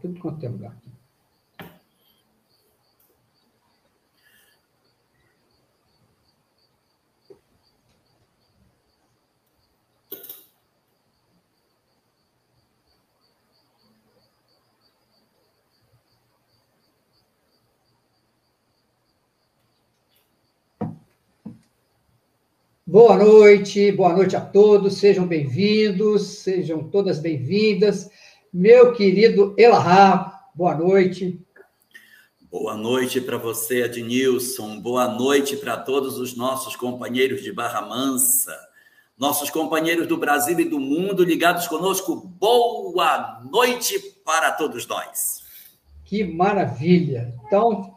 tudo quanto é lugar. Boa noite, boa noite a todos, sejam bem-vindos, sejam todas bem-vindas. Meu querido Elahá, boa noite. Boa noite para você, Adnilson. Boa noite para todos os nossos companheiros de Barra Mansa, nossos companheiros do Brasil e do mundo ligados conosco. Boa noite para todos nós. Que maravilha! Então,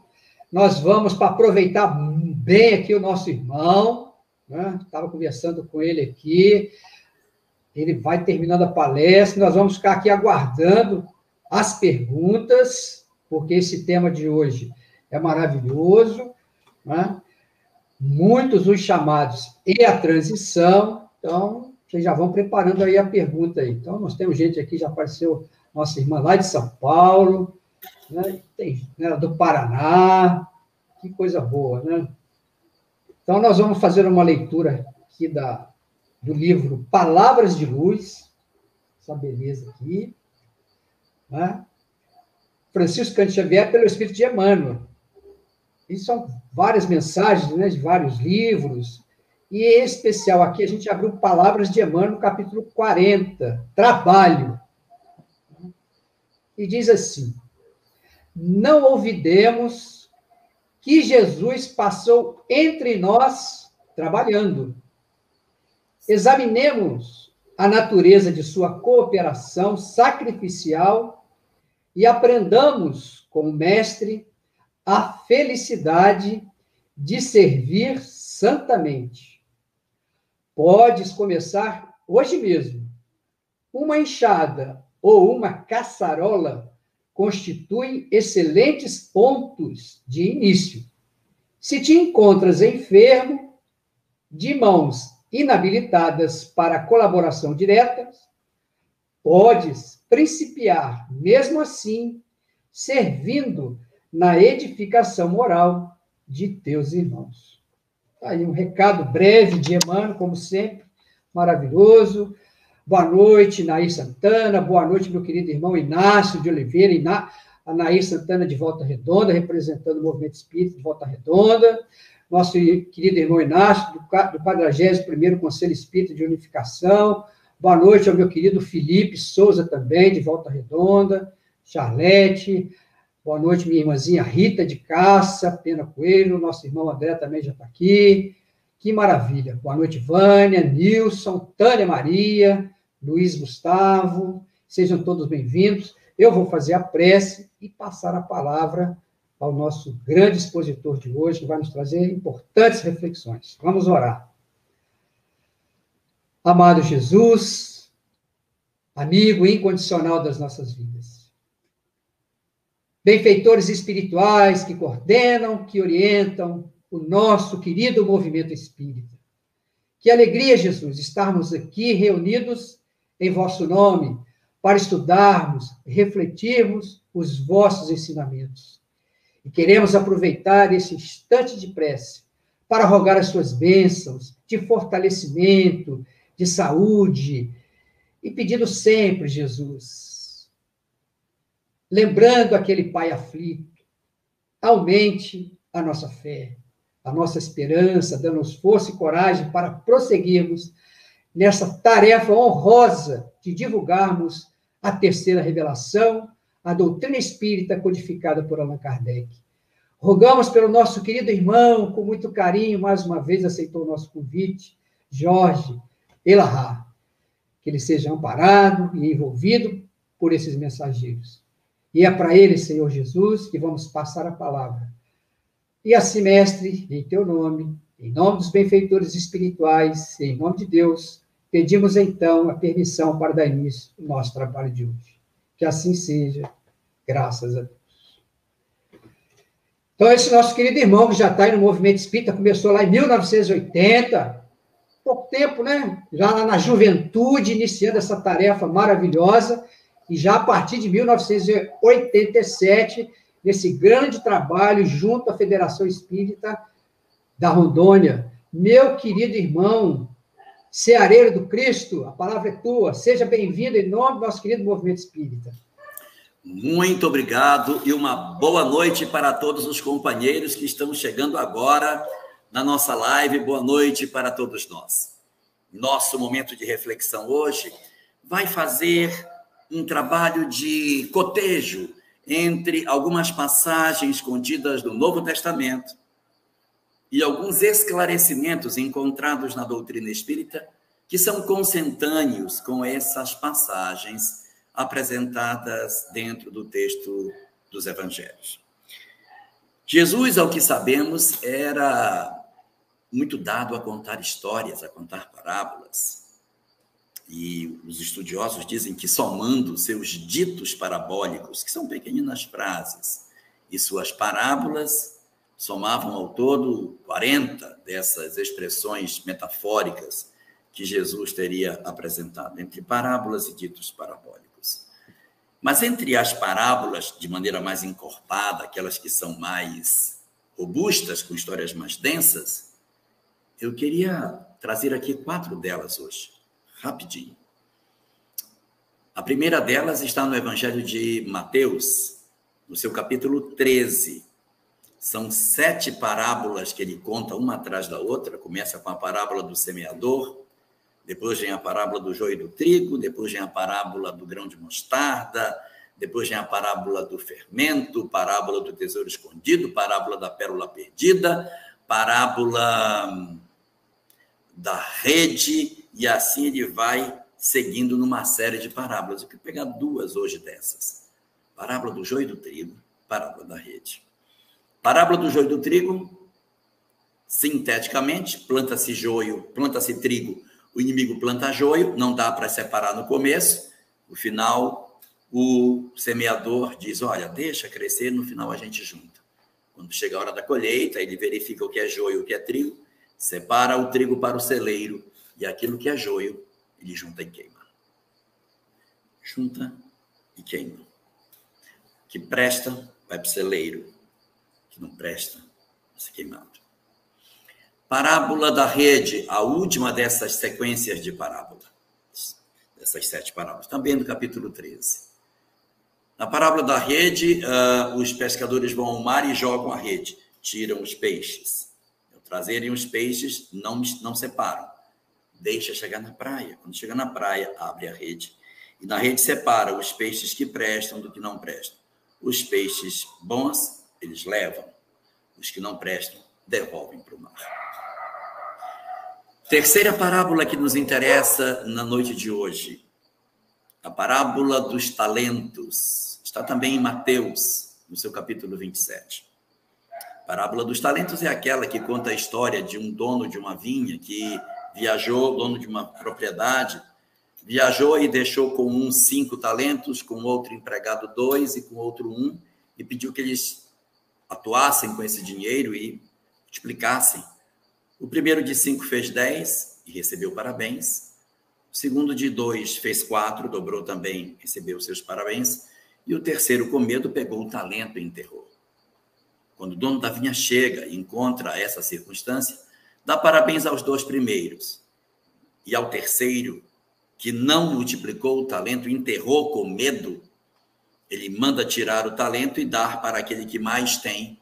nós vamos para aproveitar bem aqui o nosso irmão, Estava né? conversando com ele aqui. Ele vai terminando a palestra. Nós vamos ficar aqui aguardando as perguntas, porque esse tema de hoje é maravilhoso. Né? Muitos os chamados e a transição. Então, vocês já vão preparando aí a pergunta aí. Então, nós temos gente aqui, já apareceu nossa irmã lá de São Paulo, né? tem né, do Paraná. Que coisa boa, né? Então, nós vamos fazer uma leitura aqui da, do livro Palavras de Luz, essa beleza aqui. Né? Francisco Cante Xavier, pelo Espírito de Emmanuel. E são várias mensagens né, de vários livros. E em especial aqui, a gente abriu Palavras de Emmanuel, capítulo 40, Trabalho. E diz assim: Não ouvidemos que Jesus passou entre nós trabalhando. Examinemos a natureza de sua cooperação sacrificial e aprendamos com o Mestre a felicidade de servir santamente. Podes começar hoje mesmo. Uma enxada ou uma caçarola constituem excelentes pontos de início. Se te encontras enfermo, de mãos inabilitadas para colaboração direta, podes principiar, mesmo assim, servindo na edificação moral de teus irmãos. Tá aí um recado breve de Emmanuel, como sempre, maravilhoso. Boa noite, Nair Santana. Boa noite, meu querido irmão Inácio de Oliveira. Iná... A Nair Santana de Volta Redonda, representando o Movimento Espírita de Volta Redonda. Nosso querido irmão Inácio, do 41º Conselho Espírita de Unificação. Boa noite ao meu querido Felipe Souza, também, de Volta Redonda. Charlete. Boa noite, minha irmãzinha Rita de Caça, Pena Coelho. Nosso irmão André também já está aqui. Que maravilha. Boa noite, Vânia, Nilson, Tânia Maria, Luiz Gustavo. Sejam todos bem-vindos. Eu vou fazer a prece e passar a palavra ao nosso grande expositor de hoje, que vai nos trazer importantes reflexões. Vamos orar. Amado Jesus, amigo incondicional das nossas vidas. Benfeitores espirituais que coordenam, que orientam, o nosso querido movimento espírita. Que alegria, Jesus, estarmos aqui reunidos em vosso nome para estudarmos, refletirmos os vossos ensinamentos. E queremos aproveitar esse instante de prece para rogar as suas bênçãos de fortalecimento, de saúde, e pedindo sempre, Jesus, lembrando aquele pai aflito, aumente a nossa fé, a nossa esperança, dando-nos força e coragem para prosseguirmos nessa tarefa honrosa de divulgarmos a terceira revelação, a doutrina espírita codificada por Allan Kardec. Rogamos pelo nosso querido irmão, com muito carinho, mais uma vez aceitou o nosso convite, Jorge Elahá, que ele seja amparado e envolvido por esses mensageiros. E é para ele, Senhor Jesus, que vamos passar a palavra e assim, mestre, em teu nome, em nome dos benfeitores espirituais, em nome de Deus, pedimos então a permissão para dar início ao nosso trabalho de hoje. Que assim seja, graças a Deus. Então, esse nosso querido irmão que já está aí no movimento espírita, começou lá em 1980, pouco tempo, né? Já na juventude, iniciando essa tarefa maravilhosa, e já a partir de 1987, nesse grande trabalho junto à Federação Espírita da Rondônia. Meu querido irmão, Ceareiro do Cristo, a palavra é tua. Seja bem-vindo em nome do nosso querido movimento espírita. Muito obrigado e uma boa noite para todos os companheiros que estão chegando agora na nossa live. Boa noite para todos nós. Nosso momento de reflexão hoje vai fazer um trabalho de cotejo entre algumas passagens contidas no Novo Testamento e alguns esclarecimentos encontrados na doutrina espírita que são consentâneos com essas passagens apresentadas dentro do texto dos evangelhos. Jesus, ao que sabemos, era muito dado a contar histórias, a contar parábolas. E os estudiosos dizem que somando seus ditos parabólicos, que são pequeninas frases, e suas parábolas, somavam ao todo 40 dessas expressões metafóricas que Jesus teria apresentado, entre parábolas e ditos parabólicos. Mas entre as parábolas, de maneira mais encorpada, aquelas que são mais robustas, com histórias mais densas, eu queria trazer aqui quatro delas hoje, rapidinho. A primeira delas está no Evangelho de Mateus, no seu capítulo 13, são sete parábolas que ele conta uma atrás da outra. Começa com a parábola do semeador, depois vem a parábola do joio e do trigo, depois vem a parábola do grão de mostarda, depois vem a parábola do fermento, parábola do tesouro escondido, parábola da pérola perdida, parábola da rede, e assim ele vai seguindo numa série de parábolas. Eu quero pegar duas hoje dessas: parábola do joio e do trigo, parábola da rede. Parábola do joio e do trigo, sinteticamente, planta-se joio, planta-se trigo, o inimigo planta joio, não dá para separar no começo, no final o semeador diz, olha, deixa crescer, no final a gente junta. Quando chega a hora da colheita, ele verifica o que é joio, o que é trigo, separa o trigo para o celeiro e aquilo que é joio, ele junta e queima. Junta e queima. Que presta vai para o celeiro, não presta, ser queimado. Parábola da rede, a última dessas sequências de parábola, dessas sete parábolas, também no capítulo 13. Na parábola da rede, uh, os pescadores vão ao mar e jogam a rede, tiram os peixes. Ao trazerem os peixes, não, não separam. Deixa chegar na praia. Quando chega na praia, abre a rede. E na rede separa os peixes que prestam do que não prestam. Os peixes bons eles levam, os que não prestam, devolvem para o mar. Terceira parábola que nos interessa na noite de hoje, a parábola dos talentos, está também em Mateus, no seu capítulo 27. A parábola dos talentos é aquela que conta a história de um dono de uma vinha que viajou, dono de uma propriedade, viajou e deixou com um cinco talentos, com outro empregado dois e com outro um, e pediu que eles atuassem com esse dinheiro e multiplicassem. O primeiro de cinco fez dez e recebeu parabéns. O segundo de dois fez quatro, dobrou também, recebeu seus parabéns. E o terceiro, com medo, pegou o talento e enterrou. Quando o dono da vinha chega e encontra essa circunstância, dá parabéns aos dois primeiros. E ao terceiro, que não multiplicou o talento, enterrou com medo, ele manda tirar o talento e dar para aquele que mais tem,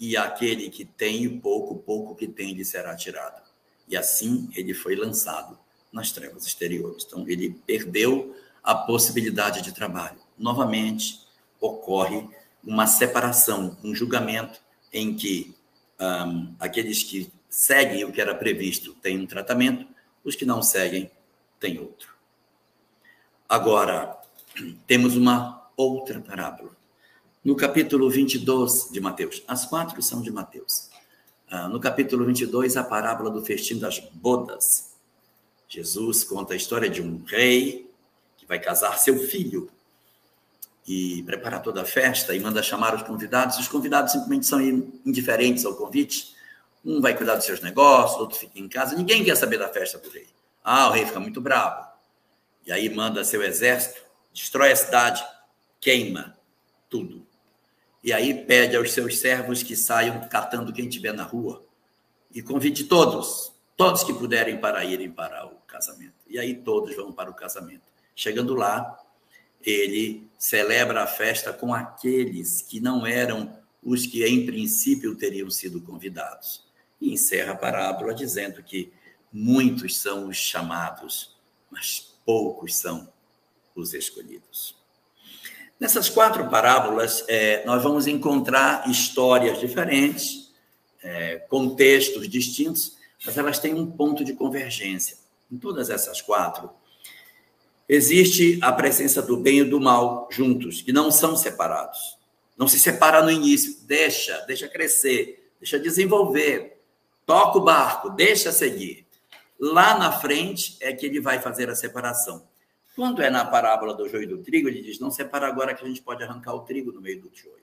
e aquele que tem pouco, pouco que tem lhe será tirado. E assim ele foi lançado nas trevas exteriores. Então ele perdeu a possibilidade de trabalho. Novamente ocorre uma separação, um julgamento em que um, aqueles que seguem o que era previsto têm um tratamento, os que não seguem têm outro. Agora, temos uma outra parábola. No capítulo 22 de Mateus, as quatro são de Mateus. Ah, no capítulo 22, a parábola do festim das bodas. Jesus conta a história de um rei que vai casar seu filho e prepara toda a festa e manda chamar os convidados. Os convidados simplesmente são indiferentes ao convite. Um vai cuidar dos seus negócios, outro fica em casa. Ninguém quer saber da festa do rei. Ah, o rei fica muito bravo. E aí manda seu exército destrói a cidade, queima tudo. E aí pede aos seus servos que saiam catando quem tiver na rua e convide todos, todos que puderem para irem para o casamento. E aí todos vão para o casamento. Chegando lá, ele celebra a festa com aqueles que não eram os que em princípio teriam sido convidados. E encerra a parábola dizendo que muitos são os chamados, mas poucos são os escolhidos. Nessas quatro parábolas, é, nós vamos encontrar histórias diferentes, é, contextos distintos, mas elas têm um ponto de convergência. Em todas essas quatro, existe a presença do bem e do mal juntos, que não são separados. Não se separa no início, deixa, deixa crescer, deixa desenvolver, toca o barco, deixa seguir. Lá na frente é que ele vai fazer a separação. Quando é na parábola do joio e do trigo, ele diz: não separa agora que a gente pode arrancar o trigo no meio do joio.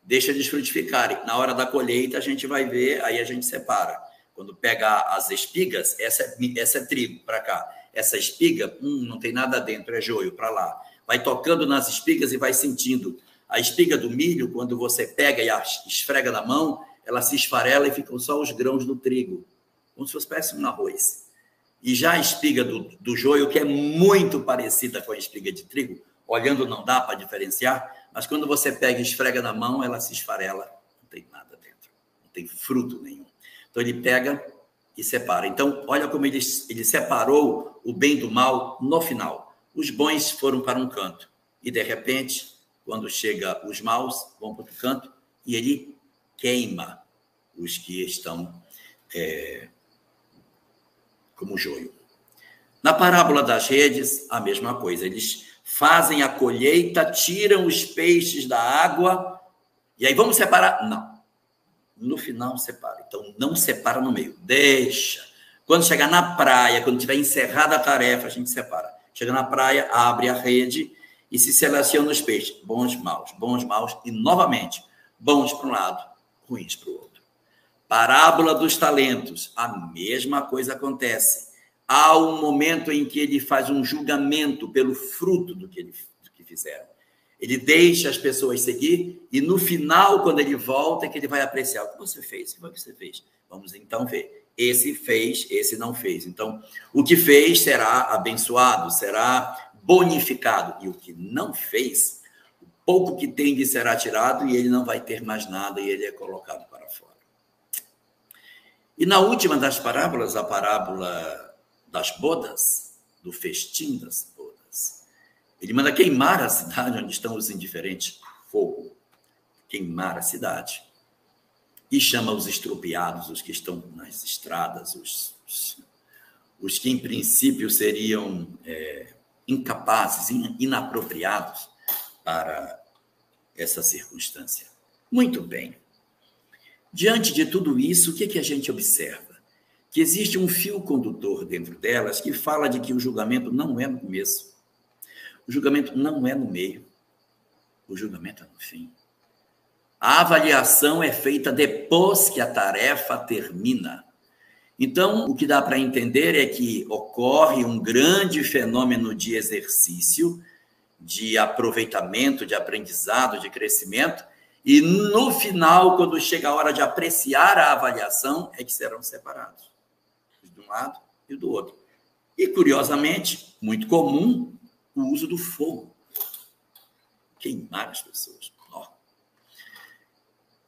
Deixa eles frutificarem. Na hora da colheita, a gente vai ver, aí a gente separa. Quando pega as espigas, essa é, essa é trigo para cá. Essa espiga, hum, não tem nada dentro, é joio para lá. Vai tocando nas espigas e vai sentindo. A espiga do milho, quando você pega e esfrega na mão, ela se esfarela e ficam só os grãos do trigo, como se fosse péssimo um arroz. E já a espiga do, do joio, que é muito parecida com a espiga de trigo, olhando não dá para diferenciar, mas quando você pega e esfrega na mão, ela se esfarela, não tem nada dentro, não tem fruto nenhum. Então ele pega e separa. Então, olha como ele, ele separou o bem do mal no final. Os bons foram para um canto, e de repente, quando chega os maus, vão para outro canto, e ele queima os que estão é, como joio. Na parábola das redes, a mesma coisa. Eles fazem a colheita, tiram os peixes da água, e aí vamos separar? Não. No final, separa. Então, não separa no meio. Deixa. Quando chegar na praia, quando tiver encerrada a tarefa, a gente separa. Chega na praia, abre a rede e se seleciona os peixes. Bons, maus, bons, maus. E, novamente, bons para um lado, ruins para o outro. Parábola dos talentos, a mesma coisa acontece. Há um momento em que ele faz um julgamento pelo fruto do que, ele, do que fizeram. Ele deixa as pessoas seguir e no final, quando ele volta, é que ele vai apreciar o que você fez, o que você fez. Vamos então ver. Esse fez, esse não fez. Então, o que fez será abençoado, será bonificado. E o que não fez, o pouco que tem de será tirado e ele não vai ter mais nada e ele é colocado. E na última das parábolas, a parábola das bodas, do festim das bodas, ele manda queimar a cidade onde estão os indiferentes, fogo, queimar a cidade. E chama os estropiados, os que estão nas estradas, os, os, os que em princípio seriam é, incapazes, inapropriados para essa circunstância. Muito bem. Diante de tudo isso, o que, que a gente observa? Que existe um fio condutor dentro delas que fala de que o julgamento não é no começo, o julgamento não é no meio, o julgamento é no fim. A avaliação é feita depois que a tarefa termina. Então, o que dá para entender é que ocorre um grande fenômeno de exercício, de aproveitamento, de aprendizado, de crescimento, e no final, quando chega a hora de apreciar a avaliação, é que serão separados. De um lado e do outro. E, curiosamente, muito comum, o uso do fogo. Queimar as pessoas. Ó.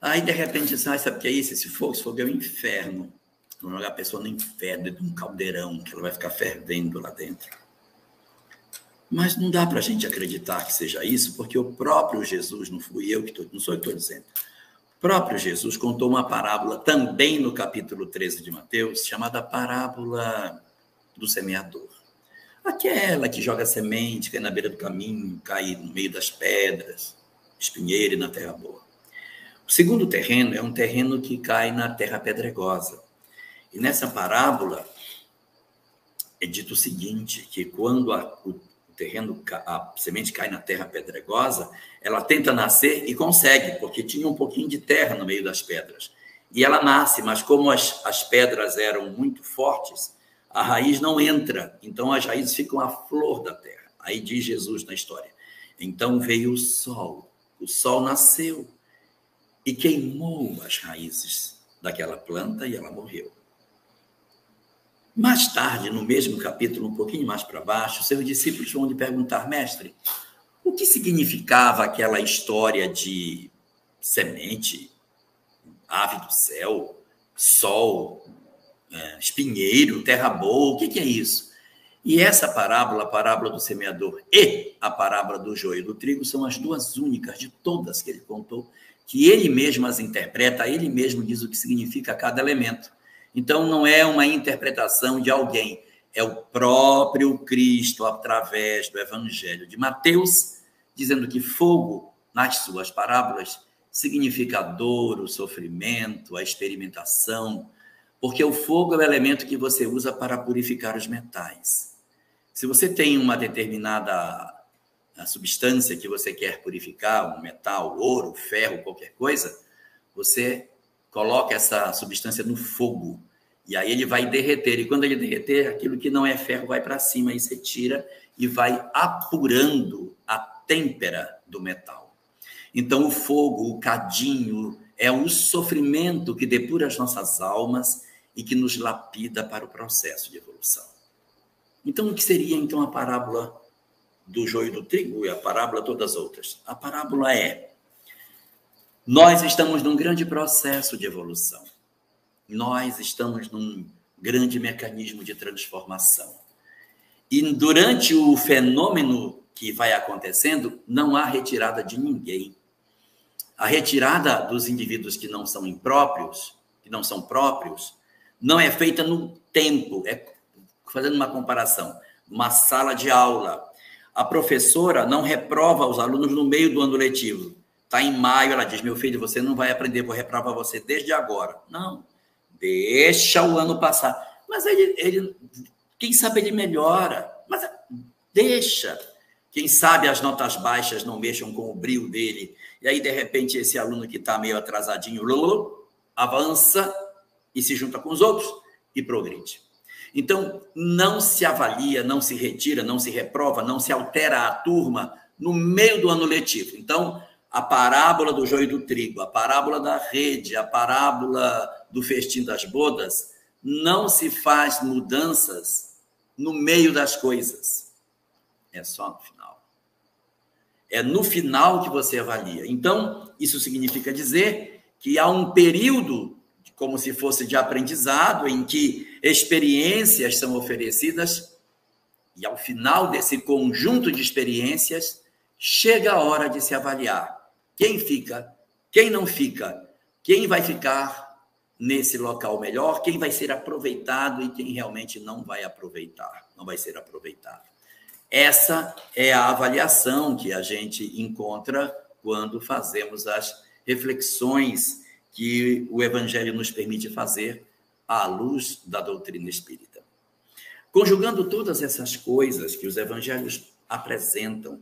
Aí, de repente, você sabe o que é isso? Esse fogo, esse fogo é o inferno. Vamos jogar a pessoa no inferno, de um caldeirão, que ela vai ficar fervendo lá dentro. Mas não dá para a gente acreditar que seja isso, porque o próprio Jesus, não fui eu que estou, não sou eu que estou dizendo. O próprio Jesus contou uma parábola também no capítulo 13 de Mateus, chamada parábola do semeador. Aquela que joga semente, cai na beira do caminho, cai no meio das pedras, espinheiro e na terra boa. O segundo terreno é um terreno que cai na terra pedregosa. E nessa parábola é dito o seguinte, que quando a, o terreno, a semente cai na terra pedregosa, ela tenta nascer e consegue, porque tinha um pouquinho de terra no meio das pedras. E ela nasce, mas como as, as pedras eram muito fortes, a raiz não entra, então as raízes ficam à flor da terra, Aí diz Jesus na história. Então veio o sol, o sol nasceu e queimou as raízes daquela planta e ela morreu. Mais tarde, no mesmo capítulo, um pouquinho mais para baixo, seus discípulos vão lhe perguntar, mestre, o que significava aquela história de semente, ave do céu, sol, é, espinheiro, terra boa, o que, é isso? E essa parábola, a parábola do semeador e a parábola do joio do trigo, são as duas únicas de todas que ele contou, que ele mesmo as interpreta, ele mesmo diz o que significa cada elemento. Então, não é uma interpretação de alguém, é o próprio Cristo, através do Evangelho de Mateus, dizendo que fogo, nas suas parábolas, significa a dor, o sofrimento, a experimentação, porque o fogo é o elemento que você usa para purificar os metais. Se você tem uma determinada substância que você quer purificar, um metal, ouro, ferro, qualquer coisa, você coloca essa substância no fogo. E aí ele vai derreter. E quando ele derreter, aquilo que não é ferro vai para cima e você tira e vai apurando a têmpera do metal. Então, o fogo, o cadinho, é o sofrimento que depura as nossas almas e que nos lapida para o processo de evolução. Então, o que seria então a parábola do joio do trigo e a parábola todas as outras? A parábola é nós estamos num grande processo de evolução. Nós estamos num grande mecanismo de transformação. E durante o fenômeno que vai acontecendo, não há retirada de ninguém. A retirada dos indivíduos que não são impróprios, que não são próprios, não é feita no tempo. É fazendo uma comparação, uma sala de aula. A professora não reprova os alunos no meio do ano letivo Está em maio, ela diz: Meu filho, você não vai aprender, vou reprovar você desde agora. Não. Deixa o ano passar. Mas ele, ele quem sabe ele melhora. Mas deixa. Quem sabe as notas baixas não mexam com o brilho dele. E aí, de repente, esse aluno que está meio atrasadinho avança e se junta com os outros e progride. Então, não se avalia, não se retira, não se reprova, não se altera a turma no meio do ano letivo. Então, a parábola do joio do trigo, a parábola da rede, a parábola do festim das bodas, não se faz mudanças no meio das coisas. É só no final. É no final que você avalia. Então, isso significa dizer que há um período, como se fosse de aprendizado, em que experiências são oferecidas, e ao final desse conjunto de experiências, chega a hora de se avaliar quem fica, quem não fica, quem vai ficar nesse local melhor, quem vai ser aproveitado e quem realmente não vai aproveitar, não vai ser aproveitado. Essa é a avaliação que a gente encontra quando fazemos as reflexões que o Evangelho nos permite fazer à luz da doutrina espírita. Conjugando todas essas coisas que os evangelhos apresentam,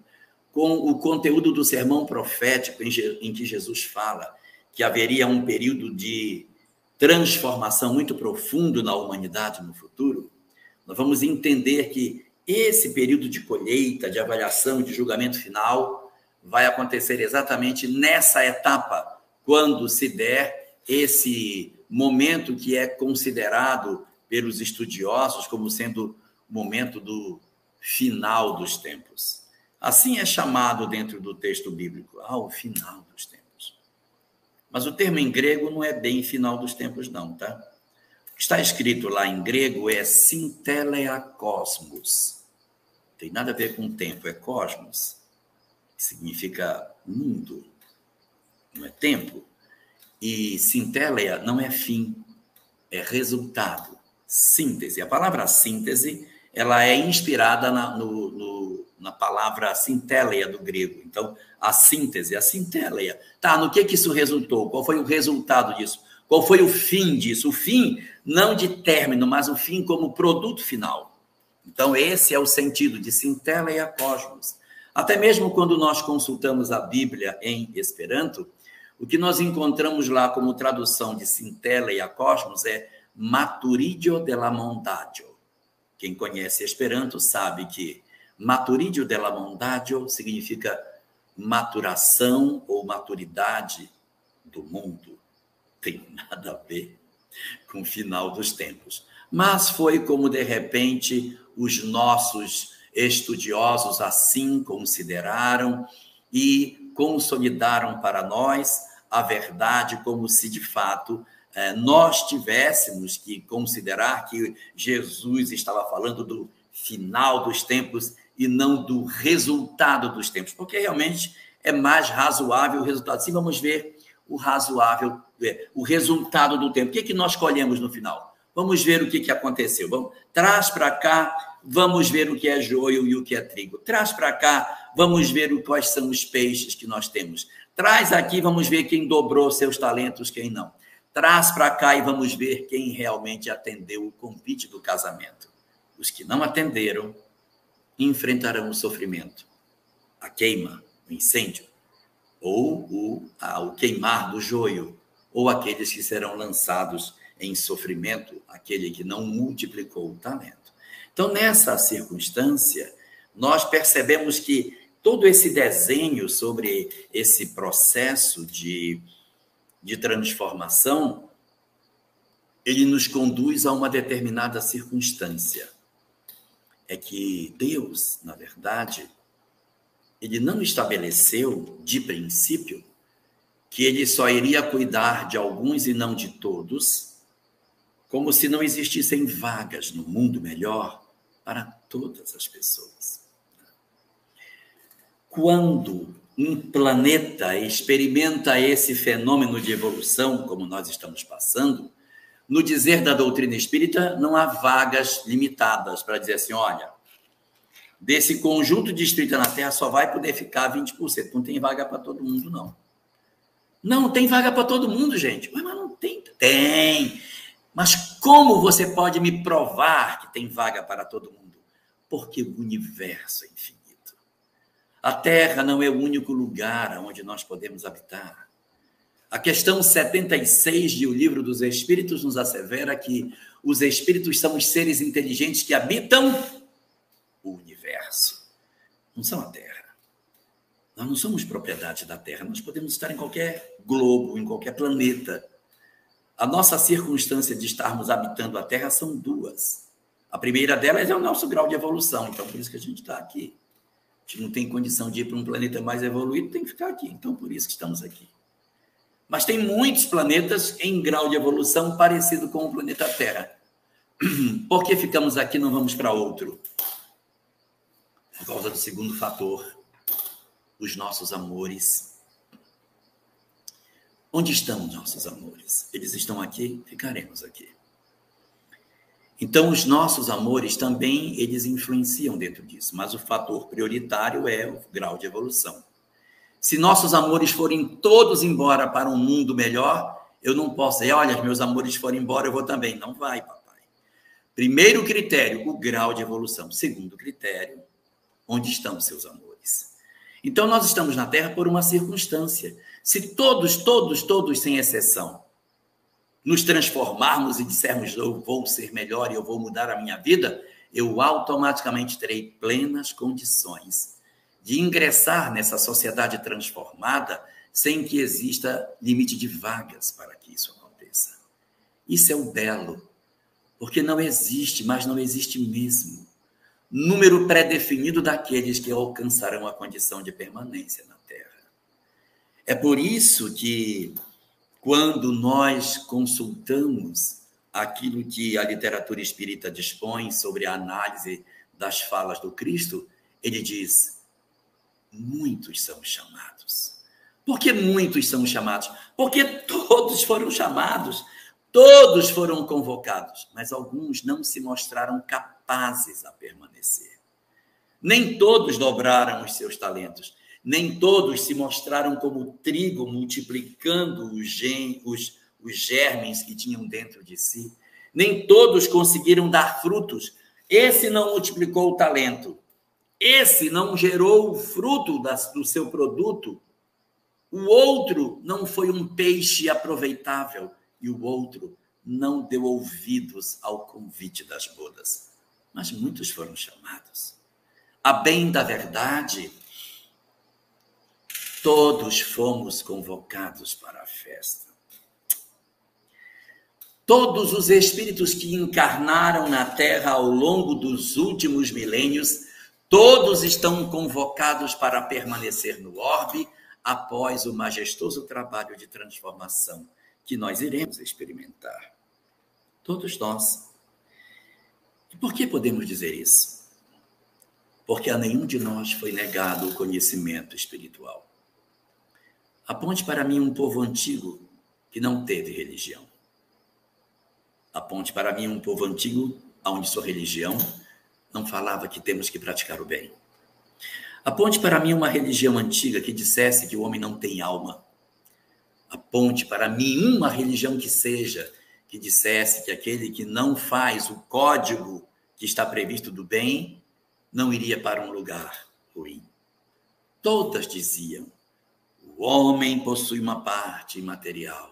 com o conteúdo do sermão profético em que Jesus fala que haveria um período de transformação muito profundo na humanidade no futuro, nós vamos entender que esse período de colheita, de avaliação, de julgamento final, vai acontecer exatamente nessa etapa, quando se der esse momento que é considerado pelos estudiosos como sendo o momento do final dos tempos. Assim é chamado dentro do texto bíblico, ao final dos tempos. Mas o termo em grego não é bem final dos tempos, não, tá? O que está escrito lá em grego é sinteleia cosmos. Tem nada a ver com tempo, é cosmos, significa mundo, não é tempo. E sinteleia não é fim, é resultado, síntese. A palavra síntese, ela é inspirada na, no, no na palavra sintéleia do grego. Então, a síntese, a sintéleia. Tá, no que que isso resultou? Qual foi o resultado disso? Qual foi o fim disso? O fim não de término, mas o fim como produto final. Então, esse é o sentido de sintéleia cosmos. Até mesmo quando nós consultamos a Bíblia em Esperanto, o que nós encontramos lá como tradução de sintéleia cosmos é maturidio de la mondadio. Quem conhece Esperanto sabe que Maturidio della Mondaggio significa maturação ou maturidade do mundo. Tem nada a ver com o final dos tempos. Mas foi como, de repente, os nossos estudiosos assim consideraram e consolidaram para nós a verdade como se de fato eh, nós tivéssemos que considerar que Jesus estava falando do final dos tempos e não do resultado dos tempos, porque realmente é mais razoável o resultado. Sim, vamos ver o razoável, é, o resultado do tempo. O que, é que nós colhemos no final? Vamos ver o que, que aconteceu. Vamos, traz para cá, vamos ver o que é joio e o que é trigo. Traz para cá, vamos ver quais são os peixes que nós temos. Traz aqui, vamos ver quem dobrou seus talentos, quem não. Traz para cá e vamos ver quem realmente atendeu o convite do casamento. Os que não atenderam enfrentarão o sofrimento, a queima, o incêndio, ou o, a, o queimar do joio, ou aqueles que serão lançados em sofrimento, aquele que não multiplicou o talento. Então, nessa circunstância, nós percebemos que todo esse desenho sobre esse processo de, de transformação, ele nos conduz a uma determinada circunstância. É que Deus, na verdade, ele não estabeleceu de princípio que ele só iria cuidar de alguns e não de todos, como se não existissem vagas no mundo melhor para todas as pessoas. Quando um planeta experimenta esse fenômeno de evolução, como nós estamos passando, no dizer da doutrina espírita, não há vagas limitadas para dizer assim: olha, desse conjunto de espírita na Terra só vai poder ficar 20%. Não tem vaga para todo mundo, não. Não, tem vaga para todo mundo, gente. Mas, mas não tem. Tem. Mas como você pode me provar que tem vaga para todo mundo? Porque o universo é infinito. A Terra não é o único lugar onde nós podemos habitar. A questão 76 de O Livro dos Espíritos nos assevera que os espíritos são os seres inteligentes que habitam o universo. Não são a Terra. Nós não somos propriedade da Terra, nós podemos estar em qualquer globo, em qualquer planeta. A nossa circunstância de estarmos habitando a Terra são duas. A primeira delas é o nosso grau de evolução, então por isso que a gente está aqui. A gente não tem condição de ir para um planeta mais evoluído, tem que ficar aqui. Então por isso que estamos aqui. Mas tem muitos planetas em grau de evolução parecido com o planeta Terra. Por que ficamos aqui e não vamos para outro? por causa do segundo fator, os nossos amores. Onde estão os nossos amores? Eles estão aqui, ficaremos aqui. Então, os nossos amores também, eles influenciam dentro disso, mas o fator prioritário é o grau de evolução. Se nossos amores forem todos embora para um mundo melhor, eu não posso dizer, olha, meus amores forem embora, eu vou também. Não vai, papai. Primeiro critério, o grau de evolução. Segundo critério, onde estão seus amores. Então, nós estamos na Terra por uma circunstância. Se todos, todos, todos, sem exceção, nos transformarmos e dissermos eu vou ser melhor e eu vou mudar a minha vida, eu automaticamente terei plenas condições de ingressar nessa sociedade transformada sem que exista limite de vagas para que isso aconteça. Isso é o belo, porque não existe, mas não existe mesmo número pré-definido daqueles que alcançarão a condição de permanência na Terra. É por isso que, quando nós consultamos aquilo que a literatura espírita dispõe sobre a análise das falas do Cristo, ele diz: muitos são chamados. Por que muitos são chamados? Porque todos foram chamados, todos foram convocados, mas alguns não se mostraram capazes a permanecer. Nem todos dobraram os seus talentos, nem todos se mostraram como trigo multiplicando os, gen, os, os germes que tinham dentro de si. Nem todos conseguiram dar frutos. Esse não multiplicou o talento. Esse não gerou o fruto do seu produto. O outro não foi um peixe aproveitável. E o outro não deu ouvidos ao convite das bodas mas muitos foram chamados. a bem da verdade, todos fomos convocados para a festa. Todos os espíritos que encarnaram na Terra ao longo dos últimos milênios, todos estão convocados para permanecer no orbe após o majestoso trabalho de transformação que nós iremos experimentar. Todos nós. E por que podemos dizer isso? Porque a nenhum de nós foi negado o conhecimento espiritual. Aponte para mim um povo antigo que não teve religião. Aponte para mim um povo antigo onde sua religião não falava que temos que praticar o bem. Aponte para mim uma religião antiga que dissesse que o homem não tem alma. Aponte para mim uma religião que seja que dissesse que aquele que não faz o código que está previsto do bem não iria para um lugar ruim. Todas diziam: o homem possui uma parte imaterial.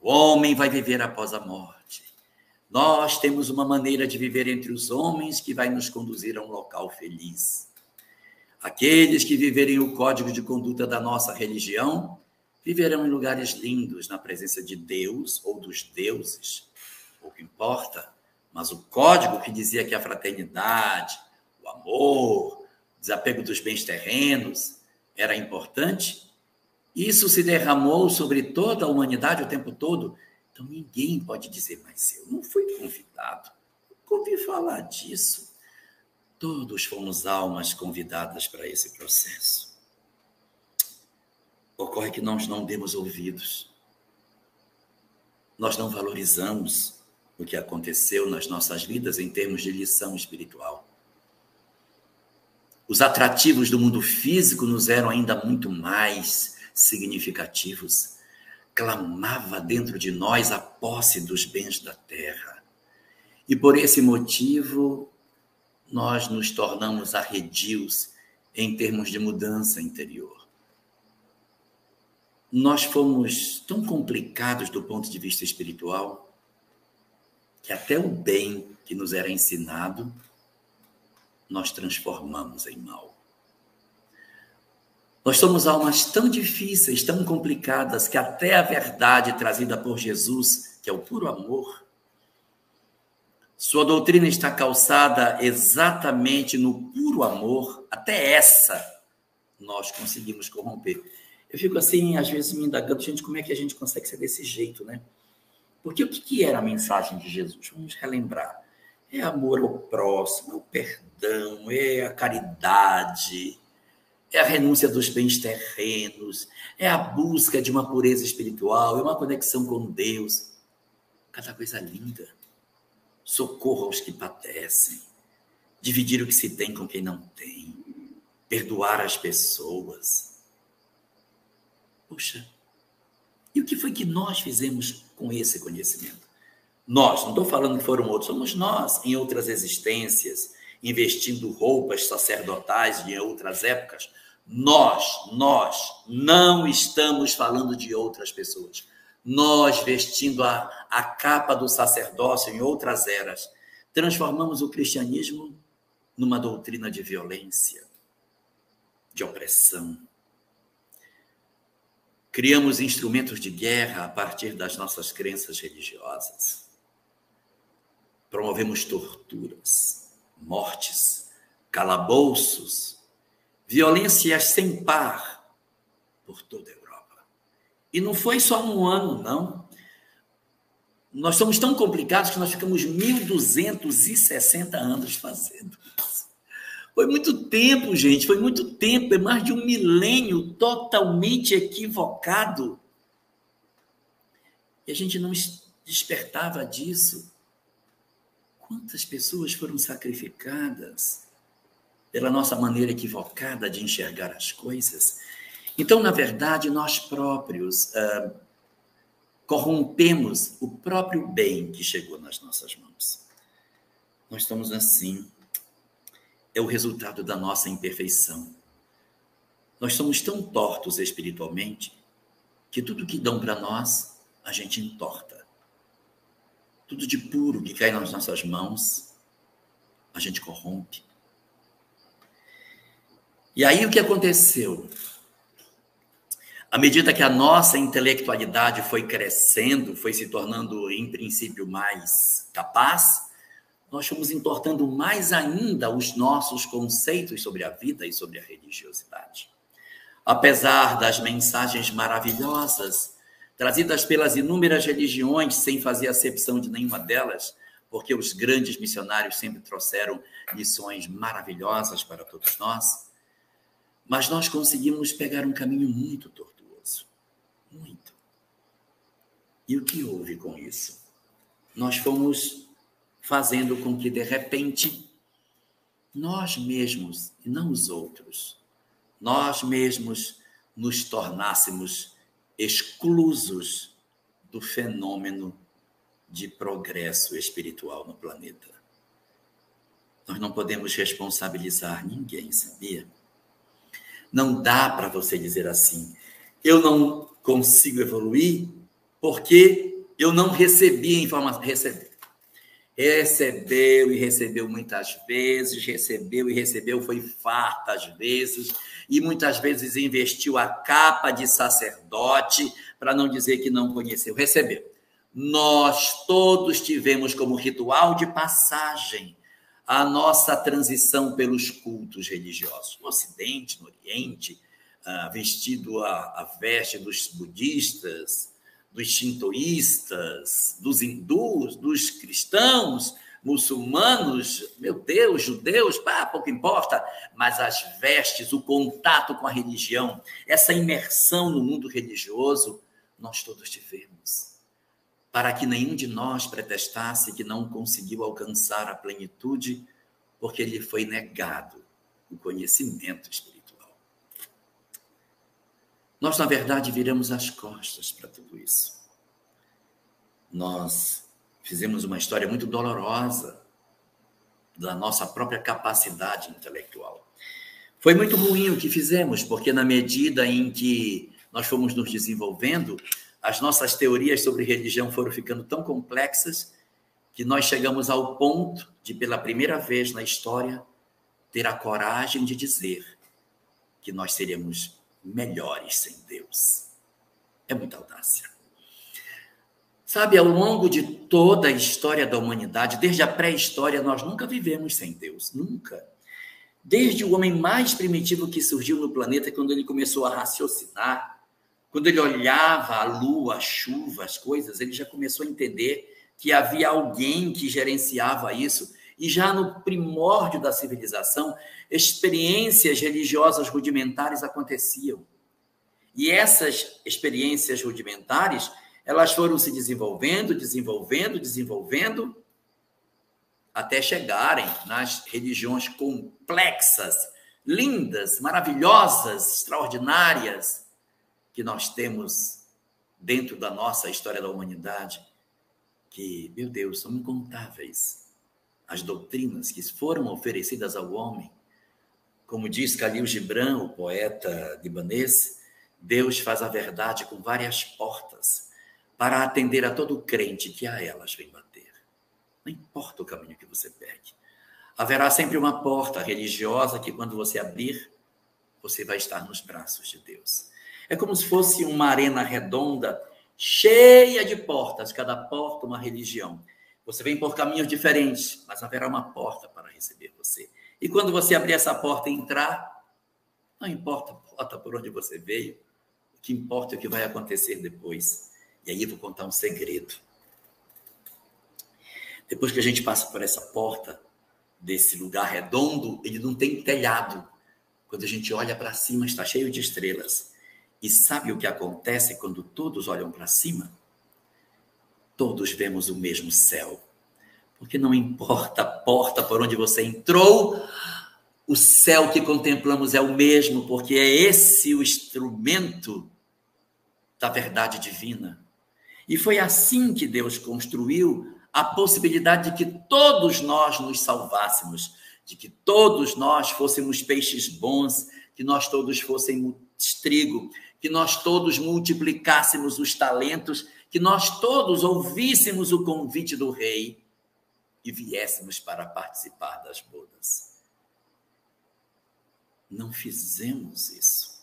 O homem vai viver após a morte. Nós temos uma maneira de viver entre os homens que vai nos conduzir a um local feliz. Aqueles que viverem o código de conduta da nossa religião viverão em lugares lindos na presença de Deus ou dos deuses, pouco importa, mas o código que dizia que a fraternidade, o amor, o desapego dos bens terrenos era importante, isso se derramou sobre toda a humanidade o tempo todo. Então ninguém pode dizer, mas eu não fui convidado, nunca ouvi falar disso. Todos fomos almas convidadas para esse processo. Ocorre que nós não demos ouvidos. Nós não valorizamos o que aconteceu nas nossas vidas em termos de lição espiritual. Os atrativos do mundo físico nos eram ainda muito mais significativos. Clamava dentro de nós a posse dos bens da terra. E por esse motivo, nós nos tornamos arredios em termos de mudança interior nós fomos tão complicados do ponto de vista espiritual que até o bem que nos era ensinado nós transformamos em mal. Nós somos almas tão difíceis, tão complicadas, que até a verdade trazida por Jesus, que é o puro amor, sua doutrina está calçada exatamente no puro amor, até essa nós conseguimos corromper. Eu fico assim, às vezes, me indagando, gente, como é que a gente consegue ser desse jeito, né? Porque o que era a mensagem de Jesus? Vamos relembrar. É amor ao próximo, é o perdão, é a caridade, é a renúncia dos bens terrenos, é a busca de uma pureza espiritual, é uma conexão com Deus. Cada coisa linda. Socorro aos que padecem, dividir o que se tem com quem não tem, perdoar as pessoas Puxa, e o que foi que nós fizemos com esse conhecimento? Nós, não estou falando que foram outros, somos nós, em outras existências, investindo roupas sacerdotais de outras épocas. Nós, nós, não estamos falando de outras pessoas. Nós, vestindo a, a capa do sacerdócio em outras eras, transformamos o cristianismo numa doutrina de violência, de opressão, Criamos instrumentos de guerra a partir das nossas crenças religiosas. Promovemos torturas, mortes, calabouços, violências sem par por toda a Europa. E não foi só um ano, não. Nós somos tão complicados que nós ficamos 1.260 anos fazendo isso. Foi muito tempo, gente, foi muito tempo, é mais de um milênio totalmente equivocado. E a gente não despertava disso. Quantas pessoas foram sacrificadas pela nossa maneira equivocada de enxergar as coisas? Então, na verdade, nós próprios ah, corrompemos o próprio bem que chegou nas nossas mãos. Nós estamos assim, é o resultado da nossa imperfeição. Nós somos tão tortos espiritualmente que tudo que dão para nós, a gente entorta. Tudo de puro que cai nas nossas mãos, a gente corrompe. E aí o que aconteceu? À medida que a nossa intelectualidade foi crescendo, foi se tornando, em princípio, mais capaz, nós fomos entortando mais ainda os nossos conceitos sobre a vida e sobre a religiosidade. Apesar das mensagens maravilhosas trazidas pelas inúmeras religiões, sem fazer acepção de nenhuma delas, porque os grandes missionários sempre trouxeram lições maravilhosas para todos nós, mas nós conseguimos pegar um caminho muito tortuoso. Muito. E o que houve com isso? Nós fomos fazendo com que, de repente, nós mesmos, e não os outros, nós mesmos nos tornássemos exclusos do fenômeno de progresso espiritual no planeta. Nós não podemos responsabilizar ninguém, sabia? Não dá para você dizer assim: eu não consigo evoluir porque eu não recebi a informação. Recebi. Recebeu e recebeu muitas vezes, recebeu e recebeu, foi fartas vezes, e muitas vezes investiu a capa de sacerdote, para não dizer que não conheceu. Recebeu. Nós todos tivemos como ritual de passagem a nossa transição pelos cultos religiosos. No Ocidente, no Oriente, ah, vestido a, veste dos budistas, dos shintoístas, dos hindus, dos cristãos, muçulmanos, meu Deus, judeus, pá, pouco importa, mas as vestes, o contato com a religião, essa imersão no mundo religioso, nós todos tivemos. Para que nenhum de nós pretestasse que não conseguiu alcançar a plenitude, porque lhe foi negado o conhecimento espiritual. Nós, na verdade, viramos as costas para tudo isso. Nós fizemos uma história muito dolorosa da nossa própria capacidade intelectual. Foi muito ruim o que fizemos, porque na medida em que nós fomos nos desenvolvendo, as nossas teorias sobre religião foram ficando tão complexas que nós chegamos ao ponto de, pela primeira vez na história, ter a coragem de dizer que nós seríamos melhores sem Deus. É muita audácia. Sabe, ao longo de toda a história da humanidade, desde a pré-história, nós nunca vivemos sem Deus, nunca. Desde o homem mais primitivo que surgiu no planeta, quando ele começou a raciocinar, quando ele olhava a lua, a chuva, as coisas, ele já começou a entender que havia alguém que gerenciava isso. E já no primórdio da civilização, experiências religiosas rudimentares aconteciam. E essas experiências rudimentares elas foram se desenvolvendo, desenvolvendo, desenvolvendo, até chegarem nas religiões complexas, lindas, maravilhosas, extraordinárias que nós temos dentro da nossa história da humanidade, que, meu Deus, são incontáveis as doutrinas que foram oferecidas ao homem. Como diz Khalil Gibran, o poeta libanês, Deus faz a verdade com várias portas para atender a todo crente que a elas vem bater. Não importa o caminho que você pegue. Haverá sempre uma porta religiosa que, quando você abrir, você vai estar nos braços de Deus. É como se fosse uma arena redonda, cheia de portas, cada porta uma religião. Você vem por caminhos diferentes, mas haverá uma porta para receber você. E quando você abrir essa porta e entrar, não importa a porta por onde você veio, o que importa é o que vai acontecer depois. E aí eu vou contar um segredo. Depois que a gente passa por essa porta desse lugar redondo, ele não tem telhado. Quando a gente olha para cima, está cheio de estrelas. E sabe o que acontece quando todos olham para cima? Todos vemos o mesmo céu. Porque não importa a porta por onde você entrou, o céu que contemplamos é o mesmo, porque é esse o instrumento da verdade divina. E foi assim que Deus construiu a possibilidade de que todos nós nos salvássemos, de que todos nós fôssemos peixes bons, que nós todos fôssemos trigo, que nós todos multiplicássemos os talentos, que nós todos ouvíssemos o convite do rei e viéssemos para participar das bodas. não fizemos isso.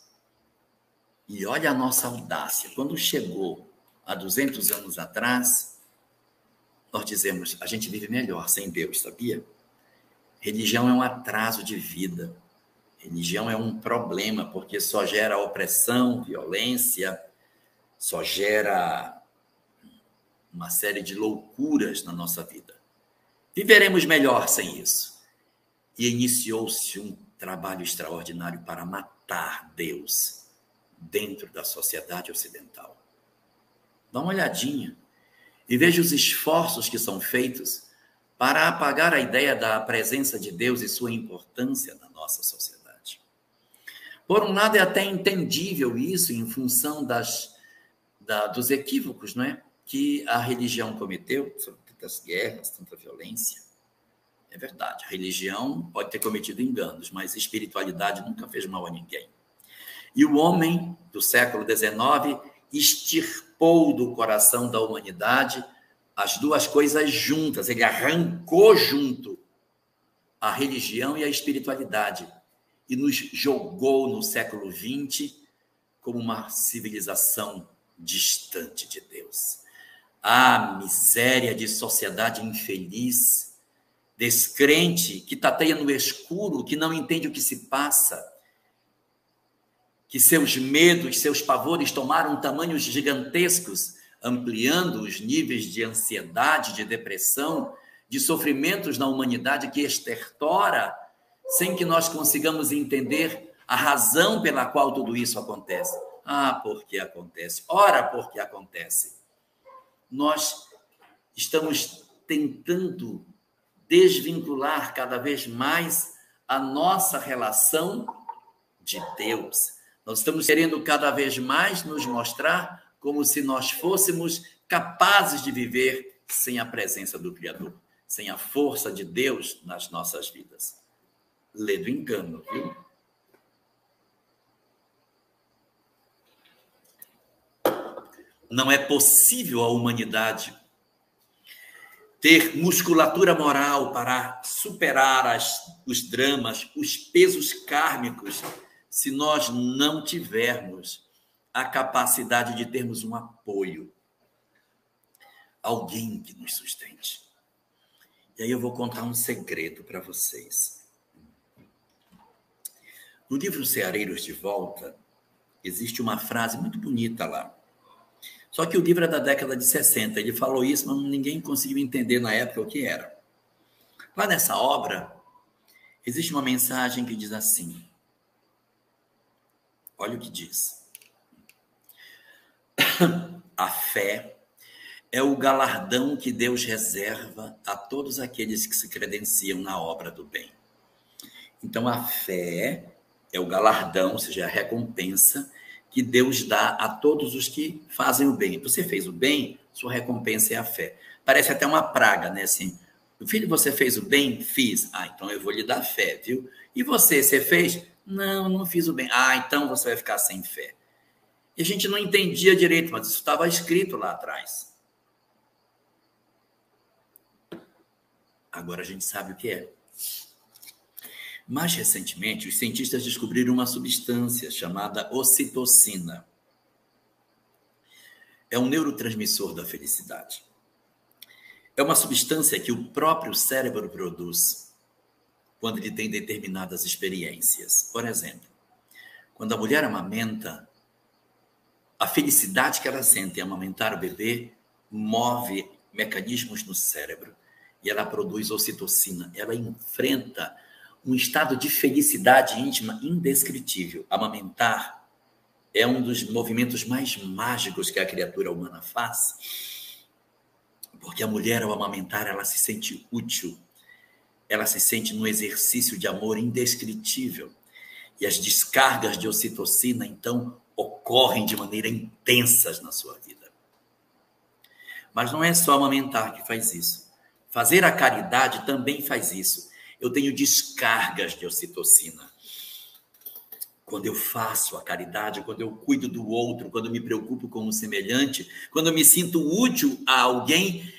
E olha a nossa audácia. Quando chegou há 200 anos atrás, nós dizemos, a gente vive melhor sem Deus, sabia? Religião é um atraso de vida. Religião é um problema, porque só gera opressão, violência, só gera uma série de loucuras na nossa vida. Viveremos melhor sem isso. E iniciou-se um trabalho extraordinário para matar Deus dentro da sociedade ocidental. Dá uma olhadinha e veja os esforços que são feitos para apagar a ideia da presença de Deus e sua importância na nossa sociedade. Por um lado, é até entendível isso em função das, da, dos equívocos não é? que a religião cometeu, sobre tantas guerras, tanta violência. É verdade, a religião pode ter cometido enganos, mas a espiritualidade nunca fez mal a ninguém. E o homem do século XIX extirpou do coração da humanidade as duas coisas juntas, ele arrancou junto a religião e a espiritualidade e nos jogou no século XX como uma civilização distante de Deus. A miséria de sociedade infeliz, descrente, que tateia no escuro, que não entende o que se passa, que seus medos, seus pavores tomaram tamanhos gigantescos, ampliando os níveis de ansiedade, de depressão, de sofrimentos na humanidade que estertora, sem que nós consigamos entender a razão pela qual tudo isso acontece. Ah, porque acontece. Ora, porque acontece. Nós estamos tentando desvincular cada vez mais a nossa relação de Deus nós estamos querendo cada vez mais nos mostrar como se nós fôssemos capazes de viver sem a presença do Criador, sem a força de Deus nas nossas vidas. Lê do engano, viu? Não é possível a humanidade ter musculatura moral para superar as, os dramas, os pesos kármicos se nós não tivermos a capacidade de termos um apoio, alguém que nos sustente. E aí eu vou contar um segredo para vocês. No livro Ceareiros de Volta, existe uma frase muito bonita lá. Só que o livro é da década de 60. Ele falou isso, mas ninguém conseguiu entender na época o que era. Lá nessa obra, existe uma mensagem que diz assim: Olha o que diz. A fé é o galardão que Deus reserva a todos aqueles que se credenciam na obra do bem. Então, a fé é o galardão, ou seja, a recompensa que Deus dá a todos os que fazem o bem. Você fez o bem, sua recompensa é a fé. Parece até uma praga, né? Assim, filho, você fez o bem? Fiz. Ah, então eu vou lhe dar fé, viu? E você, você fez? Não, não fiz o bem. Ah, então você vai ficar sem fé. E a gente não entendia direito, mas isso estava escrito lá atrás. Agora a gente sabe o que é. Mais recentemente, os cientistas descobriram uma substância chamada ocitocina. É um neurotransmissor da felicidade. É uma substância que o próprio cérebro produz quando ele tem determinadas experiências. Por exemplo, quando a mulher amamenta, a felicidade que ela sente em amamentar o bebê move mecanismos no cérebro e ela produz ocitocina. Ela enfrenta um estado de felicidade íntima indescritível. Amamentar é um dos movimentos mais mágicos que a criatura humana faz, porque a mulher, ao amamentar, ela se sente útil, ela se sente num exercício de amor indescritível. E as descargas de ocitocina, então, ocorrem de maneira intensas na sua vida. Mas não é só amamentar que faz isso. Fazer a caridade também faz isso. Eu tenho descargas de ocitocina. Quando eu faço a caridade, quando eu cuido do outro, quando me preocupo com o semelhante, quando me sinto útil a alguém,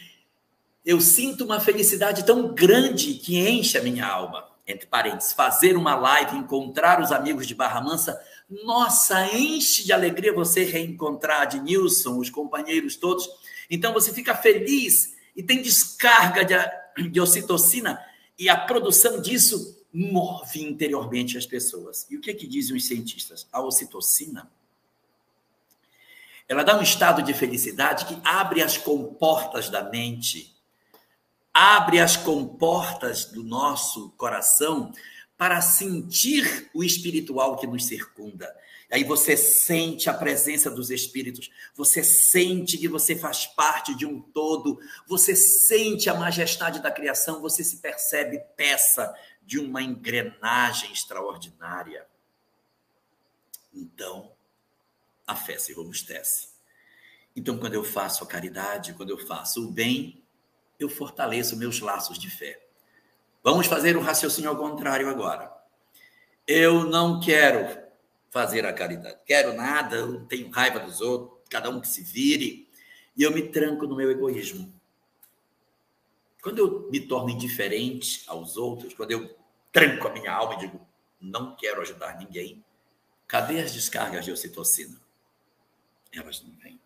eu sinto uma felicidade tão grande que enche a minha alma. entre parênteses, fazer uma live, encontrar os amigos de Barra Mansa, nossa, enche de alegria você reencontrar de Nilson, os companheiros todos. Então você fica feliz e tem descarga de, de ocitocina e a produção disso move interiormente as pessoas. E o que, é que dizem os cientistas? A ocitocina ela dá um estado de felicidade que abre as comportas da mente, abre as comportas do nosso coração para sentir o espiritual que nos circunda. Aí você sente a presença dos espíritos, você sente que você faz parte de um todo, você sente a majestade da criação, você se percebe peça de uma engrenagem extraordinária. Então, a fé se robustece. Então, quando eu faço a caridade, quando eu faço o bem, eu fortaleço meus laços de fé. Vamos fazer o raciocínio ao contrário agora. Eu não quero fazer a caridade, quero nada, eu tenho raiva dos outros, cada um que se vire, e eu me tranco no meu egoísmo. Quando eu me torno indiferente aos outros, quando eu tranco a minha alma e digo, não quero ajudar ninguém, cadê as descargas de ocitocina? Elas não vêm.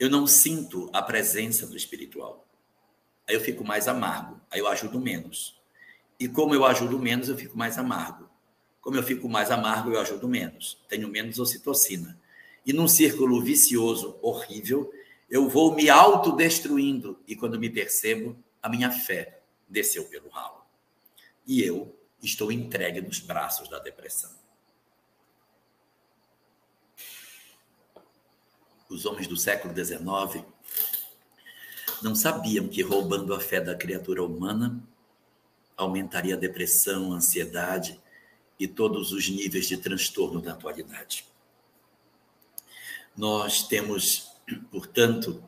Eu não sinto a presença do espiritual. Aí eu fico mais amargo, aí eu ajudo menos. E como eu ajudo menos, eu fico mais amargo. Como eu fico mais amargo, eu ajudo menos. Tenho menos ocitocina. E num círculo vicioso, horrível, eu vou me autodestruindo. E quando me percebo, a minha fé desceu pelo ralo. E eu estou entregue nos braços da depressão. os homens do século XIX não sabiam que roubando a fé da criatura humana aumentaria a depressão, a ansiedade e todos os níveis de transtorno da atualidade. Nós temos, portanto,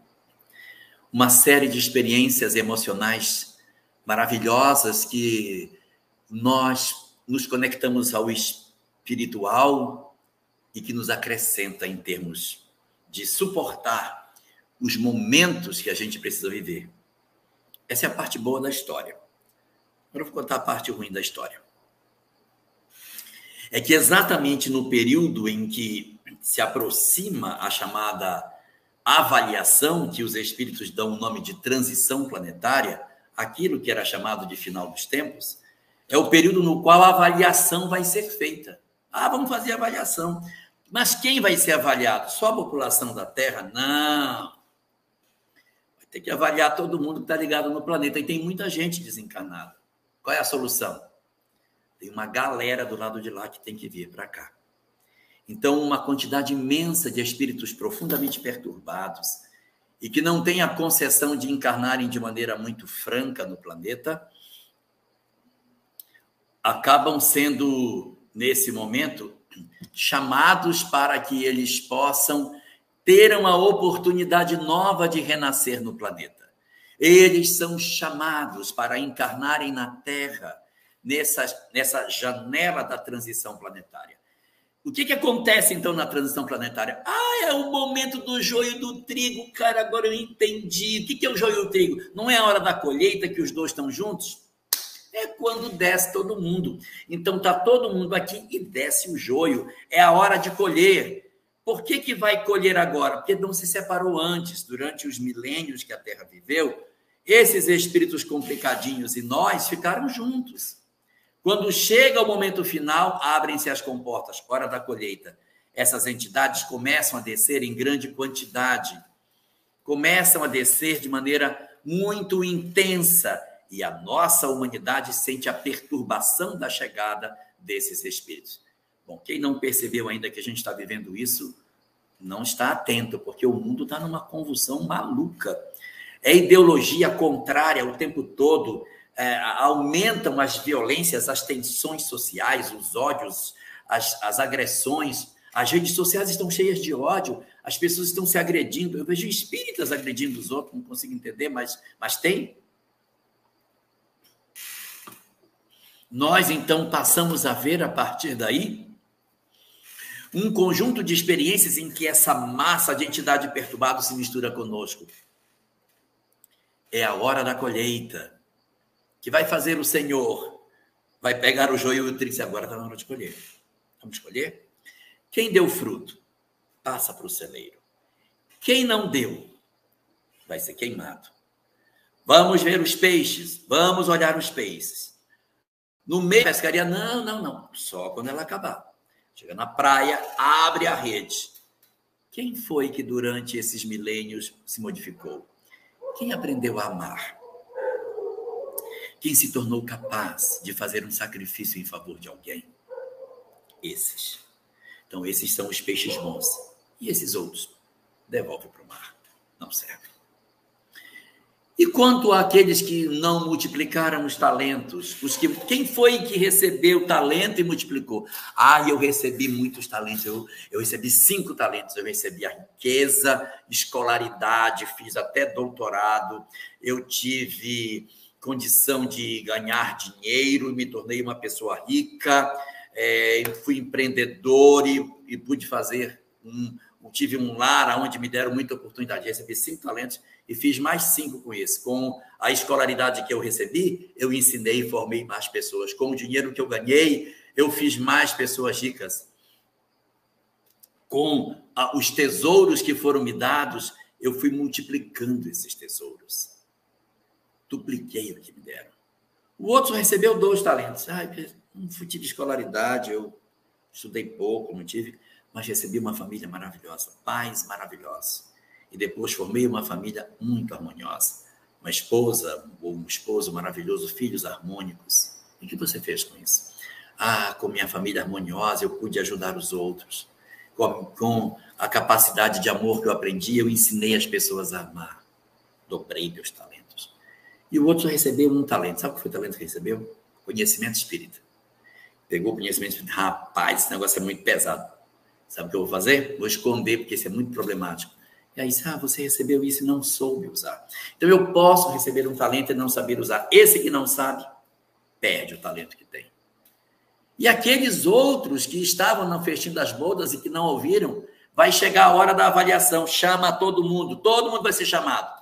uma série de experiências emocionais maravilhosas que nós nos conectamos ao espiritual e que nos acrescenta em termos de suportar os momentos que a gente precisa viver. Essa é a parte boa da história. Agora eu vou contar a parte ruim da história. É que exatamente no período em que se aproxima a chamada avaliação, que os espíritos dão o nome de transição planetária, aquilo que era chamado de final dos tempos, é o período no qual a avaliação vai ser feita. Ah, vamos fazer avaliação. Mas quem vai ser avaliado? Só a população da Terra? Não. Vai ter que avaliar todo mundo que está ligado no planeta. E tem muita gente desencarnada. Qual é a solução? Tem uma galera do lado de lá que tem que vir para cá. Então, uma quantidade imensa de espíritos profundamente perturbados e que não têm a concessão de encarnarem de maneira muito franca no planeta, acabam sendo, nesse momento, chamados para que eles possam ter uma oportunidade nova de renascer no planeta. Eles são chamados para encarnarem na Terra nessa, nessa janela da transição planetária. O que, que acontece então na transição planetária? Ah, é o momento do joio do trigo, cara. Agora eu entendi. O que, que é o joio do trigo? Não é a hora da colheita que os dois estão juntos? é quando desce todo mundo. Então tá todo mundo aqui e desce o joio. É a hora de colher. Por que, que vai colher agora? Porque não se separou antes, durante os milênios que a Terra viveu. Esses espíritos complicadinhos e nós ficaram juntos. Quando chega o momento final, abrem-se as comportas, hora da colheita. Essas entidades começam a descer em grande quantidade, começam a descer de maneira muito intensa e a nossa humanidade sente a perturbação da chegada desses espíritos. Bom, quem não percebeu ainda que a gente está vivendo isso, não está atento, porque o mundo está numa convulsão maluca. É ideologia contrária o tempo todo, é, aumentam as violências, as tensões sociais, os ódios, as, as agressões. As redes sociais estão cheias de ódio, as pessoas estão se agredindo. Eu vejo espíritas agredindo os outros, não consigo entender, mas, mas tem. Nós então passamos a ver a partir daí um conjunto de experiências em que essa massa de entidade perturbada se mistura conosco. É a hora da colheita. Que vai fazer o Senhor, vai pegar o joio e o trigo agora está na hora de colher. Vamos escolher? Quem deu fruto, passa para o celeiro. Quem não deu, vai ser queimado. Vamos ver os peixes, vamos olhar os peixes. No meio da pescaria, não, não, não, só quando ela acabar. Chega na praia, abre a rede. Quem foi que durante esses milênios se modificou? Quem aprendeu a amar? Quem se tornou capaz de fazer um sacrifício em favor de alguém? Esses. Então, esses são os peixes bons. E esses outros? Devolve para o mar. Não serve. E quanto àqueles que não multiplicaram os talentos, os que quem foi que recebeu talento e multiplicou? Ah, eu recebi muitos talentos. Eu, eu recebi cinco talentos. Eu recebi a riqueza, escolaridade, fiz até doutorado. Eu tive condição de ganhar dinheiro, me tornei uma pessoa rica. É, fui empreendedor e, e pude fazer um, tive um lar onde me deram muita oportunidade. Recebi cinco talentos e fiz mais cinco com esse. Com a escolaridade que eu recebi, eu ensinei e formei mais pessoas. Com o dinheiro que eu ganhei, eu fiz mais pessoas ricas. Com os tesouros que foram me dados, eu fui multiplicando esses tesouros. Dupliquei o que me deram. O outro recebeu dois talentos. Ah, não tive escolaridade, eu estudei pouco, não tive mas recebi uma família maravilhosa, pais maravilhosos. E depois formei uma família muito harmoniosa. Uma esposa, um esposo maravilhoso, filhos harmônicos. E o que você fez com isso? Ah, com minha família harmoniosa, eu pude ajudar os outros. Com, com a capacidade de amor que eu aprendi, eu ensinei as pessoas a amar. Dobrei meus talentos. E o outro recebeu um talento. Sabe qual foi o talento que recebeu? Conhecimento espírita. Pegou conhecimento espírita. Rapaz, esse negócio é muito pesado Sabe o que eu vou fazer? Vou esconder, porque isso é muito problemático. E aí, ah, você recebeu isso e não soube usar. Então, eu posso receber um talento e não saber usar. Esse que não sabe, perde o talento que tem. E aqueles outros que estavam no festim das bodas e que não ouviram, vai chegar a hora da avaliação. Chama todo mundo, todo mundo vai ser chamado.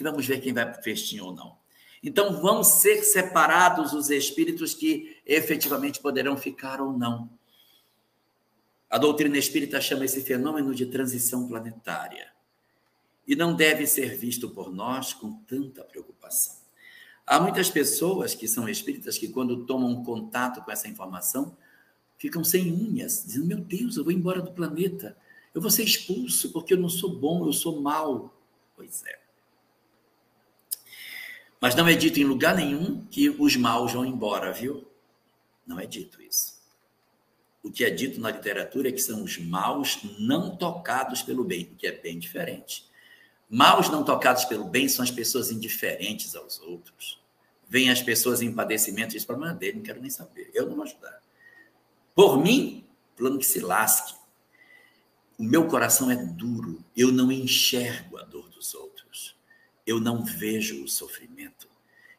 E vamos ver quem vai para o festim ou não. Então, vão ser separados os espíritos que efetivamente poderão ficar ou não. A doutrina espírita chama esse fenômeno de transição planetária e não deve ser visto por nós com tanta preocupação. Há muitas pessoas que são espíritas que, quando tomam contato com essa informação, ficam sem unhas, dizendo: Meu Deus, eu vou embora do planeta, eu vou ser expulso porque eu não sou bom, eu sou mau. Pois é. Mas não é dito em lugar nenhum que os maus vão embora, viu? Não é dito isso o que é dito na literatura é que são os maus não tocados pelo bem, o que é bem diferente. Maus não tocados pelo bem são as pessoas indiferentes aos outros. Vêm as pessoas em padecimento e dizem, problema dele, não quero nem saber, eu não vou ajudar. Por mim, plano que se lasque. O meu coração é duro, eu não enxergo a dor dos outros. Eu não vejo o sofrimento.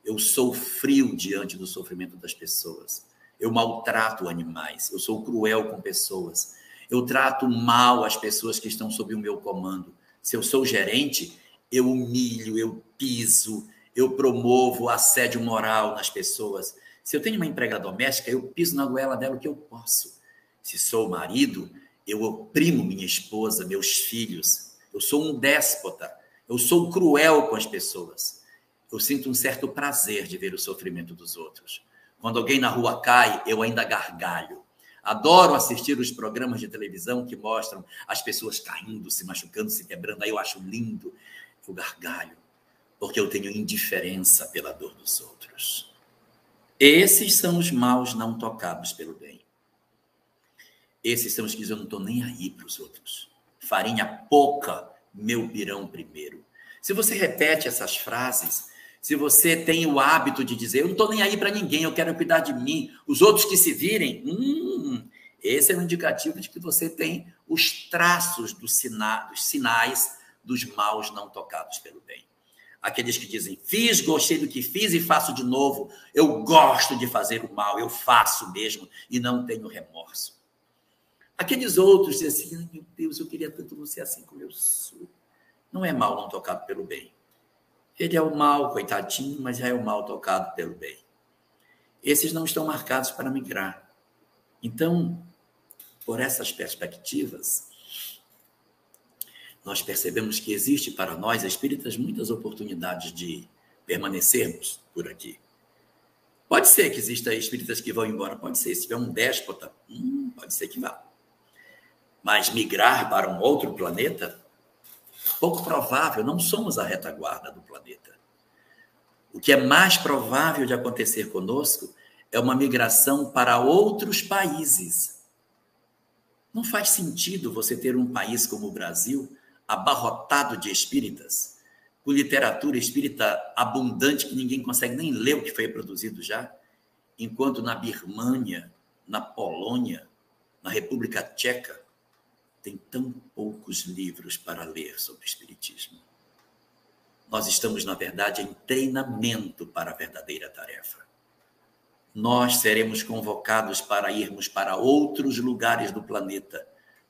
Eu sou frio diante do sofrimento das pessoas eu maltrato animais, eu sou cruel com pessoas, eu trato mal as pessoas que estão sob o meu comando. Se eu sou gerente, eu humilho, eu piso, eu promovo assédio moral nas pessoas. Se eu tenho uma empregada doméstica, eu piso na goela dela o que eu posso. Se sou marido, eu oprimo minha esposa, meus filhos. Eu sou um déspota. Eu sou cruel com as pessoas. Eu sinto um certo prazer de ver o sofrimento dos outros. Quando alguém na rua cai, eu ainda gargalho. Adoro assistir os programas de televisão que mostram as pessoas caindo, se machucando, se quebrando. Aí eu acho lindo. Eu gargalho, porque eu tenho indiferença pela dor dos outros. Esses são os maus não tocados pelo bem. Esses são os que eu não estou nem aí para os outros. Farinha pouca, meu pirão primeiro. Se você repete essas frases, se você tem o hábito de dizer, eu não estou nem aí para ninguém, eu quero cuidar de mim, os outros que se virem, hum, esse é um indicativo de que você tem os traços dos, sina dos sinais dos maus não tocados pelo bem. Aqueles que dizem, fiz, gostei do que fiz e faço de novo. Eu gosto de fazer o mal, eu faço mesmo e não tenho remorso. Aqueles outros dizem assim, meu Deus, eu queria tanto você assim como eu sou. Não é mal não tocado pelo bem Ele é o mal, coitadinho, mas já é o mal tocado pelo bem. Esses não estão marcados para migrar. Então, por essas perspectivas, nós percebemos que existe para nós, espíritas, muitas oportunidades de permanecermos por aqui. Pode ser que exista espíritas que vão embora, pode ser. Se tiver um déspota, hum, pode ser que vá. Mas migrar para um outro planeta, pouco provável, não somos a retaguarda do planeta. O que é mais provável de acontecer conosco é uma migração para outros países. Não faz sentido você ter um país como o Brasil abarrotado de espíritas, com literatura espírita abundante que ninguém consegue nem ler o que foi produzido já, enquanto na Birmânia, na Polônia, na República Tcheca, tem tão poucos livros para ler sobre o espiritismo. Nós estamos, na verdade, em treinamento para a verdadeira tarefa. Nós seremos convocados para irmos para outros lugares do planeta,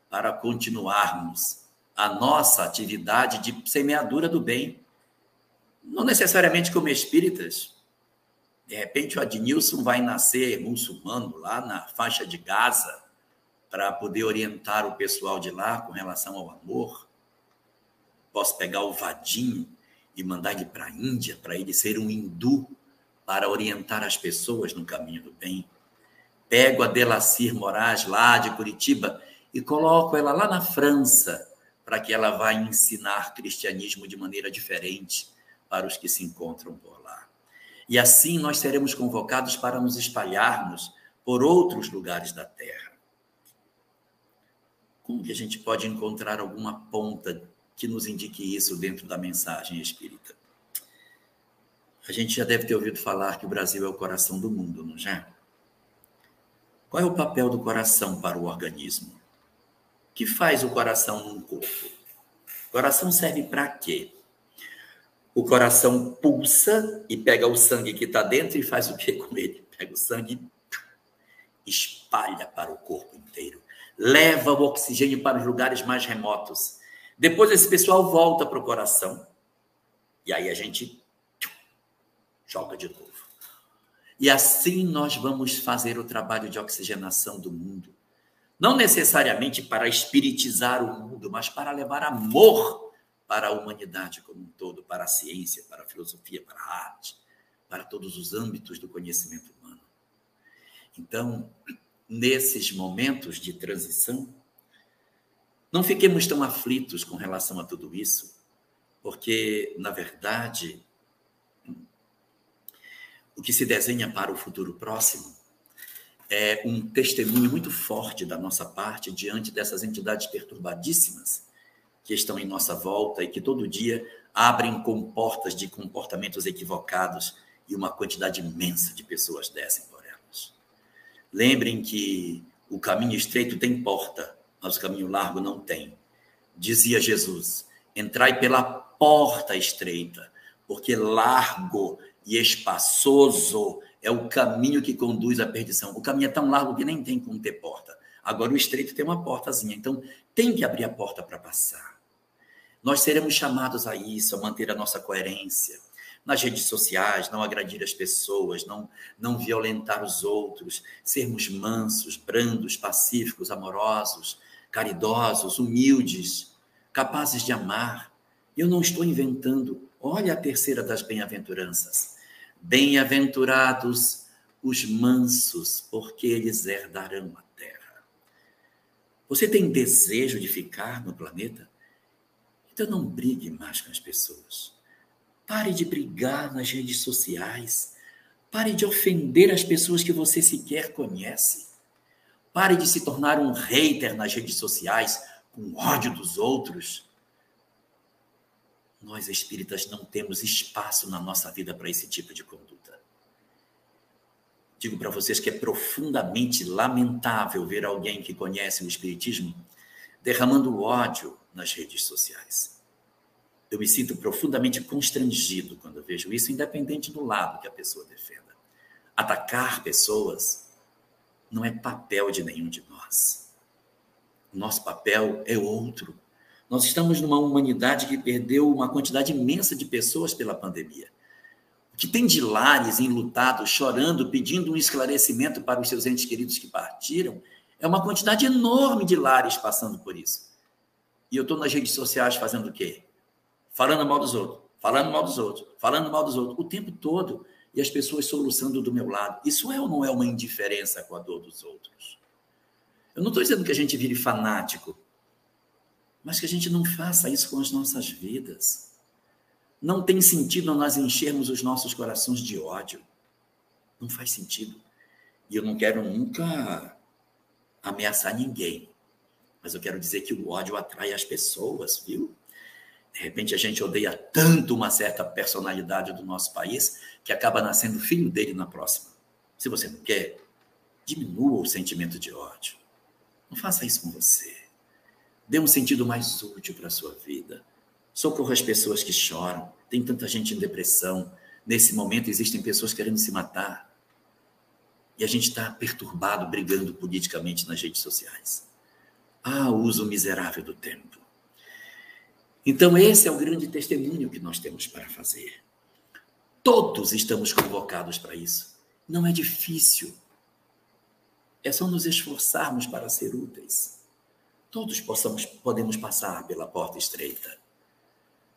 para continuarmos a nossa atividade de semeadura do bem. Não necessariamente como espíritas. De repente, o Adnilson vai nascer muçulmano lá na faixa de Gaza para poder orientar o pessoal de lá com relação ao amor. Posso pegar o Vadinho e mandar ele para a Índia, para ele ser um hindu, para orientar as pessoas no caminho do bem. Pego a Delacir Moraes, lá de Curitiba, e coloco ela lá na França, para que ela vá ensinar cristianismo de maneira diferente para os que se encontram por lá. E assim nós seremos convocados para nos espalharmos por outros lugares da terra. Como que a gente pode encontrar alguma ponta que nos indique isso dentro da mensagem espírita? A gente já deve ter ouvido falar que o Brasil é o coração do mundo, não já? Qual é o papel do coração para o organismo? O que faz o coração num corpo? O coração serve para quê? O coração pulsa e pega o sangue que está dentro e faz o que com ele? Pega o sangue e espalha para o corpo inteiro. Leva o oxigênio para os lugares mais remotos. Depois esse pessoal volta para o coração. E aí a gente joga de novo. E assim nós vamos fazer o trabalho de oxigenação do mundo não necessariamente para espiritizar o mundo, mas para levar amor para a humanidade como um todo, para a ciência, para a filosofia, para a arte, para todos os âmbitos do conhecimento humano. Então, nesses momentos de transição, não fiquemos tão aflitos com relação a tudo isso, porque, na verdade, o que se desenha para o futuro próximo é um testemunho muito forte da nossa parte diante dessas entidades perturbadíssimas que estão em nossa volta e que todo dia abrem comportas de comportamentos equivocados e uma quantidade imensa de pessoas descem por. Lembrem que o caminho estreito tem porta, mas o caminho largo não tem. Dizia Jesus: entrai pela porta estreita, porque largo e espaçoso é o caminho que conduz à perdição. O caminho é tão largo que nem tem como ter porta. Agora, o estreito tem uma portazinha, então tem que abrir a porta para passar. Nós seremos chamados a isso, a manter a nossa coerência nas redes sociais, não agredir as pessoas, não, não violentar os outros, sermos mansos, brandos, pacíficos, amorosos, caridosos, humildes, capazes de amar. Eu não estou inventando. Olha a terceira das bem-aventuranças. Bem-aventurados os mansos, porque eles herdarão a terra. Você tem desejo de ficar no planeta? Então não brigue mais com as pessoas. Pare de brigar nas redes sociais. Pare de ofender as pessoas que você sequer conhece. Pare de se tornar um hater nas redes sociais com ódio dos outros. Nós espíritas não temos espaço na nossa vida para esse tipo de conduta. Digo para vocês que é profundamente lamentável ver alguém que conhece o espiritismo derramando ódio nas redes sociais. Eu me sinto profundamente constrangido quando vejo isso, independente do lado que a pessoa defenda. Atacar pessoas não é papel de nenhum de nós. Nosso papel é outro Nós estamos numa humanidade que perdeu uma quantidade imensa de pessoas pela pandemia. O que tem de lares enlutados, chorando, pedindo um esclarecimento para os seus entes queridos que partiram, é uma quantidade enorme de lares passando por isso. E eu estou nas redes sociais fazendo o quê? Falando mal dos outros, falando mal dos outros, falando mal dos outros, o tempo todo. E as pessoas soluçando do meu lado. Isso é ou não é uma indiferença com a dor dos outros? Eu não estou dizendo que a gente vire fanático mas que a gente não faça isso com as nossas vidas. Não tem sentido nós enchermos os nossos corações de ódio. Não faz sentido. E eu não quero nunca ameaçar ninguém. Mas eu quero dizer que o ódio atrai as pessoas, viu? De repente a gente odeia tanto uma certa personalidade do nosso país que acaba nascendo filho dele na próxima. Se você não quer, diminua o sentimento de ódio. Não faça isso com você. Dê um sentido mais útil para a sua vida. Socorra as pessoas que choram. Tem tanta gente em depressão. Nesse momento existem pessoas querendo se matar. E a gente está perturbado, brigando politicamente nas redes sociais. Ah, uso miserável do tempo. Então, esse é o grande testemunho que nós temos para fazer. Todos estamos convocados para isso. Não é difícil. É só nos esforçarmos para ser úteis todos possamos, podemos passar pela porta estreita.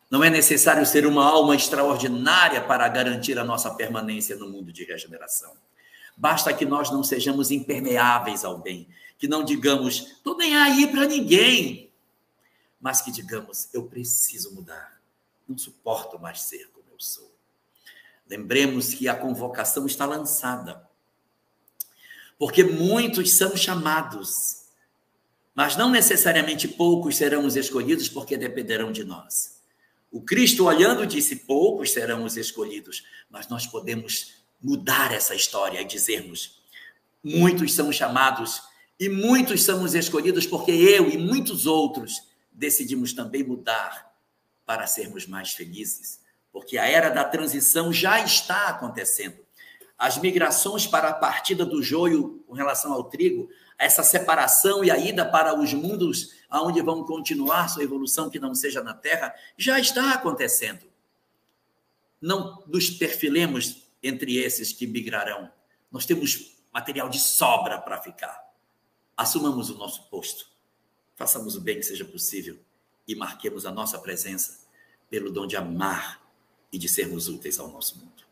Não é necessário ser uma alma extraordinária para garantir a nossa permanência no mundo de regeneração. Basta que nós não sejamos impermeáveis ao bem, que não digamos, estou nem aí para ninguém, mas que digamos, eu preciso mudar, não suporto mais ser como eu sou. Lembremos que a convocação está lançada, porque muitos são chamados, mas não necessariamente poucos serão os escolhidos, porque dependerão de nós. O Cristo, olhando, disse: poucos serão os escolhidos, mas nós podemos mudar essa história e dizermos: muitos são chamados e muitos são os escolhidos, porque eu e muitos outros decidimos também mudar para sermos mais felizes, porque a era da transição já está acontecendo. As migrações para a partida do joio com relação ao trigo essa separação e a ida para os mundos aonde vão continuar sua evolução que não seja na Terra, já está acontecendo. Não nos perfilemos entre esses que migrarão. Nós temos material de sobra para ficar. Assumamos o nosso posto. Façamos o bem que seja possível e marquemos a nossa presença pelo dom de amar e de sermos úteis ao nosso mundo.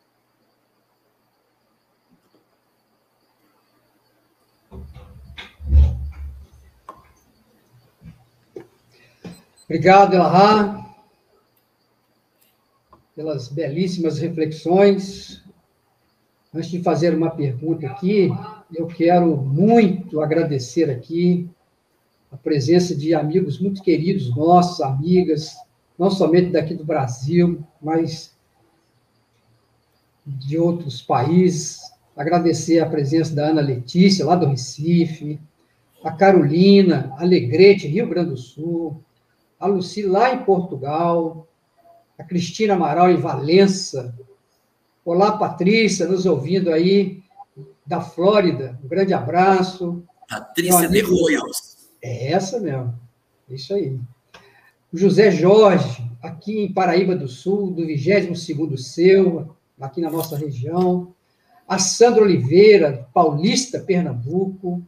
Obrigado, Elahá, pelas belíssimas reflexões. Antes de fazer uma pergunta aqui, eu quero muito agradecer aqui a presença de amigos muito queridos nossos, amigas, não somente daqui do Brasil, mas de outros países. Agradecer a presença da Ana Letícia, lá do Recife, a Carolina, Alegrete, Rio Grande do Sul, a Luci lá em Portugal, a Cristina Amaral em Valença. Olá, Patrícia, nos ouvindo aí da Flórida. Um grande abraço. Patrícia de Royals. É essa mesmo. Isso aí. José Jorge, aqui em Paraíba do Sul, do 22º Seu, aqui na nossa região. A Sandra Oliveira, Paulista, Pernambuco.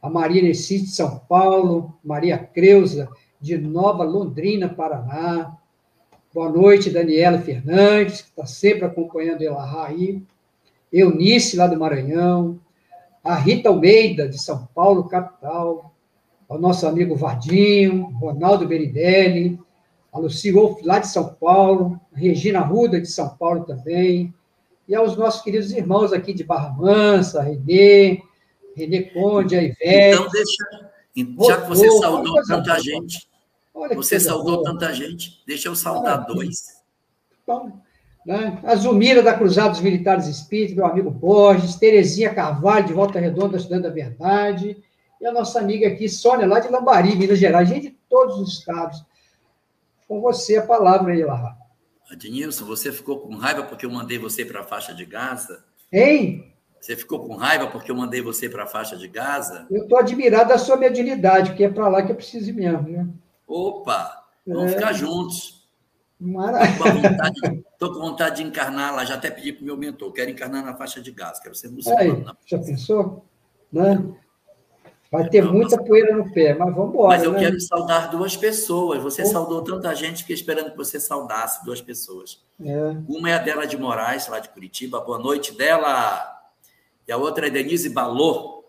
A Maria Nessi de São Paulo. Maria Creuza, de Nova Londrina, Paraná. Boa noite, Daniela Fernandes, que está sempre acompanhando Elahá aí. Eunice, lá do Maranhão. A Rita Almeida, de São Paulo, capital. Ao nosso amigo Vadinho, Ronaldo Beridelli. A Luci Wolf, lá de São Paulo. Regina Ruda, de São Paulo também. E aos nossos queridos irmãos aqui de Barra Mansa, Renê, Renê Conde, a Ivete. Então, deixa, já que você saudou tanta gente, Você saudou boa. tanta gente, deixa eu saudar dois. Bom, né? A Zumira da Cruzados Militares Espíritos, meu amigo Borges, Terezinha Carvalho, de Volta Redonda, estudando a verdade, e a nossa amiga aqui, Sônia, lá de Lambari, Minas Gerais, gente de todos os estados. Com você a palavra aí, Larra. Adnilson, você ficou com raiva porque eu mandei você para a faixa de Gaza? Hein? Você ficou com raiva porque eu mandei você para a faixa de Gaza? Eu estou admirado da sua mediunidade, porque é para lá que eu preciso mesmo, né? Opa! Vamos é. ficar juntos. Maravilha. Estou com, vontade de encarnar lá, já até pedi para o meu mentor, quero encarnar na faixa de gás, quero ser muçulmano. Aí, já pensou? Né? Vai ter muita poeira no pé, mas vamos embora. Mas eu né? quero saudar duas pessoas. Você oh. saudou tanta gente, fiquei esperando que você saudasse duas pessoas. É. Uma é a dela de Moraes, lá de Curitiba, boa noite dela. E a outra é Denise Balô,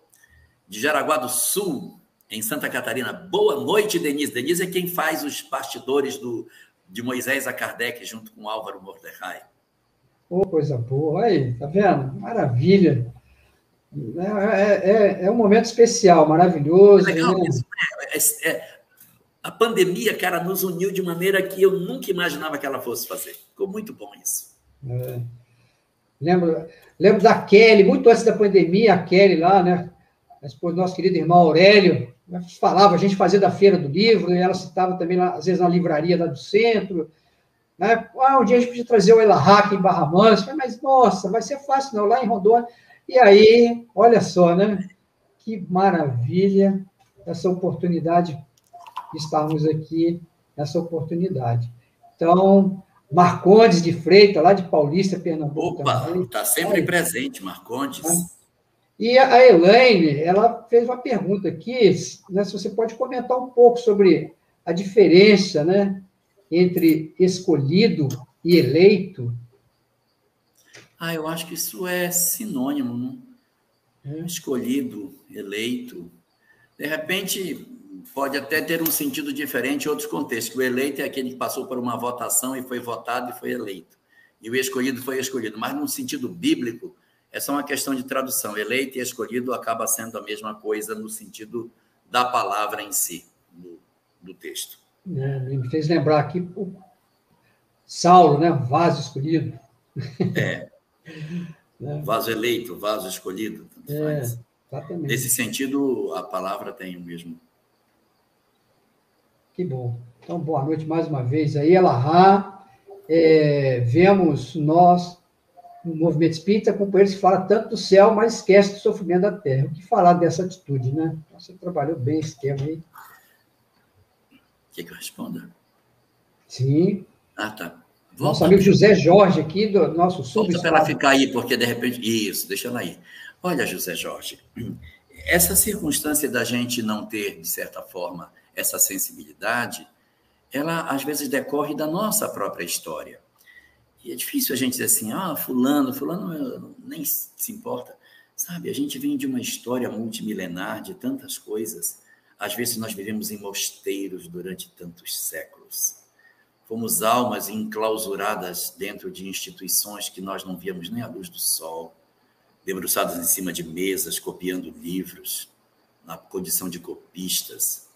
de Jaraguá do Sul, em Santa Catarina. Boa noite, Denise. Denise é quem faz os bastidores do, de Moisés a Kardec junto com Álvaro Mordecai. Oh, coisa boa. Aí, tá vendo? Maravilha. É, é, é, é um momento especial, maravilhoso. É legal né? isso. É, é, a pandemia, cara, nos uniu de maneira que eu nunca imaginava que ela fosse fazer. Ficou muito bom isso. É. Lembro, lembro da Kelly, muito antes da pandemia, a Kelly lá, né? A esposa do nosso querido irmão Aurélio, falava, a gente fazia da feira do livro, e ela citava também, lá, às vezes, na livraria lá do centro. Né? Ah, um dia a gente podia trazer o Elahá em Barra Mansa. Mas, nossa, vai ser fácil, não, lá em Rondônia. E aí, olha só, né? Que maravilha essa oportunidade de estarmos aqui, essa oportunidade. Então, Marcondes de Freitas, lá de Paulista, Pernambuco. Opa, está sempre presente, Marcondes. E a Elaine, ela fez uma pergunta aqui, né, se você pode comentar um pouco sobre a diferença né, entre escolhido e eleito. Ah, eu acho que isso é sinônimo, né? É. Escolhido, eleito. De repente, pode até ter um sentido diferente em outros contextos. O eleito é aquele que passou por uma votação e foi votado e foi eleito. E o escolhido foi escolhido. Mas, no sentido bíblico, é só uma questão de tradução. Eleito e escolhido acaba sendo a mesma coisa no sentido da palavra em si, do, do texto. É, me fez lembrar aqui o Saulo, né? Vaso escolhido. É. é. Vaso eleito, vaso escolhido. É, exatamente. Nesse sentido, a palavra tem o mesmo. Que bom. Então, boa noite mais uma vez aí, Elahá. É, vemos nós no movimento espírita, companheiros que falam tanto do céu, mas esquece do sofrimento da terra. O que falar dessa atitude, né? Você trabalhou bem esse tema aí. Quer que eu responda? Sim. Ah, tá. Volta. Nosso amigo José Jorge aqui, do nosso sul. Volta para ela ficar aí, porque de repente. Isso, deixa ela aí. Olha, José Jorge, essa circunstância da gente não ter, de certa forma, essa sensibilidade, ela às vezes decorre da nossa própria história. E é difícil a gente dizer assim, ah, fulano, fulano nem se importa. Sabe, a gente vem de uma história multimilenar de tantas coisas. Às vezes nós vivemos em mosteiros durante tantos séculos. Fomos almas enclausuradas dentro de instituições que nós não víamos nem a luz do sol, debruçados em cima de mesas, copiando livros, na condição de copistas,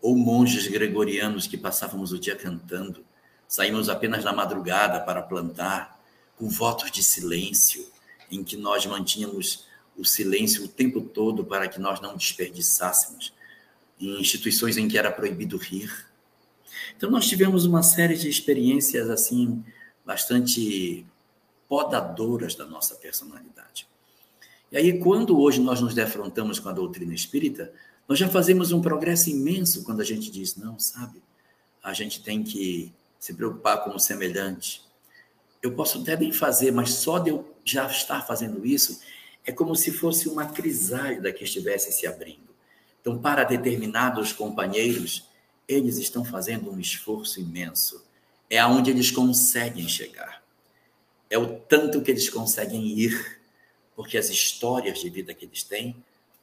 ou monges gregorianos que passávamos o dia cantando Saímos apenas na madrugada para plantar, com votos de silêncio, em que nós mantínhamos o silêncio o tempo todo para que nós não desperdiçássemos, em instituições em que era proibido rir. Então, nós tivemos uma série de experiências assim, bastante podadoras da nossa personalidade. E aí, quando hoje nós nos defrontamos com a doutrina espírita, nós já fazemos um progresso imenso quando a gente diz: não, sabe, a gente tem que se preocupar com o semelhante. Eu posso até bem fazer, mas só de eu já estar fazendo isso é como se fosse uma crisálida que estivesse se abrindo. Então, para determinados companheiros, eles estão fazendo um esforço imenso. É aonde eles conseguem chegar. É o tanto que eles conseguem ir, porque as histórias de vida que eles têm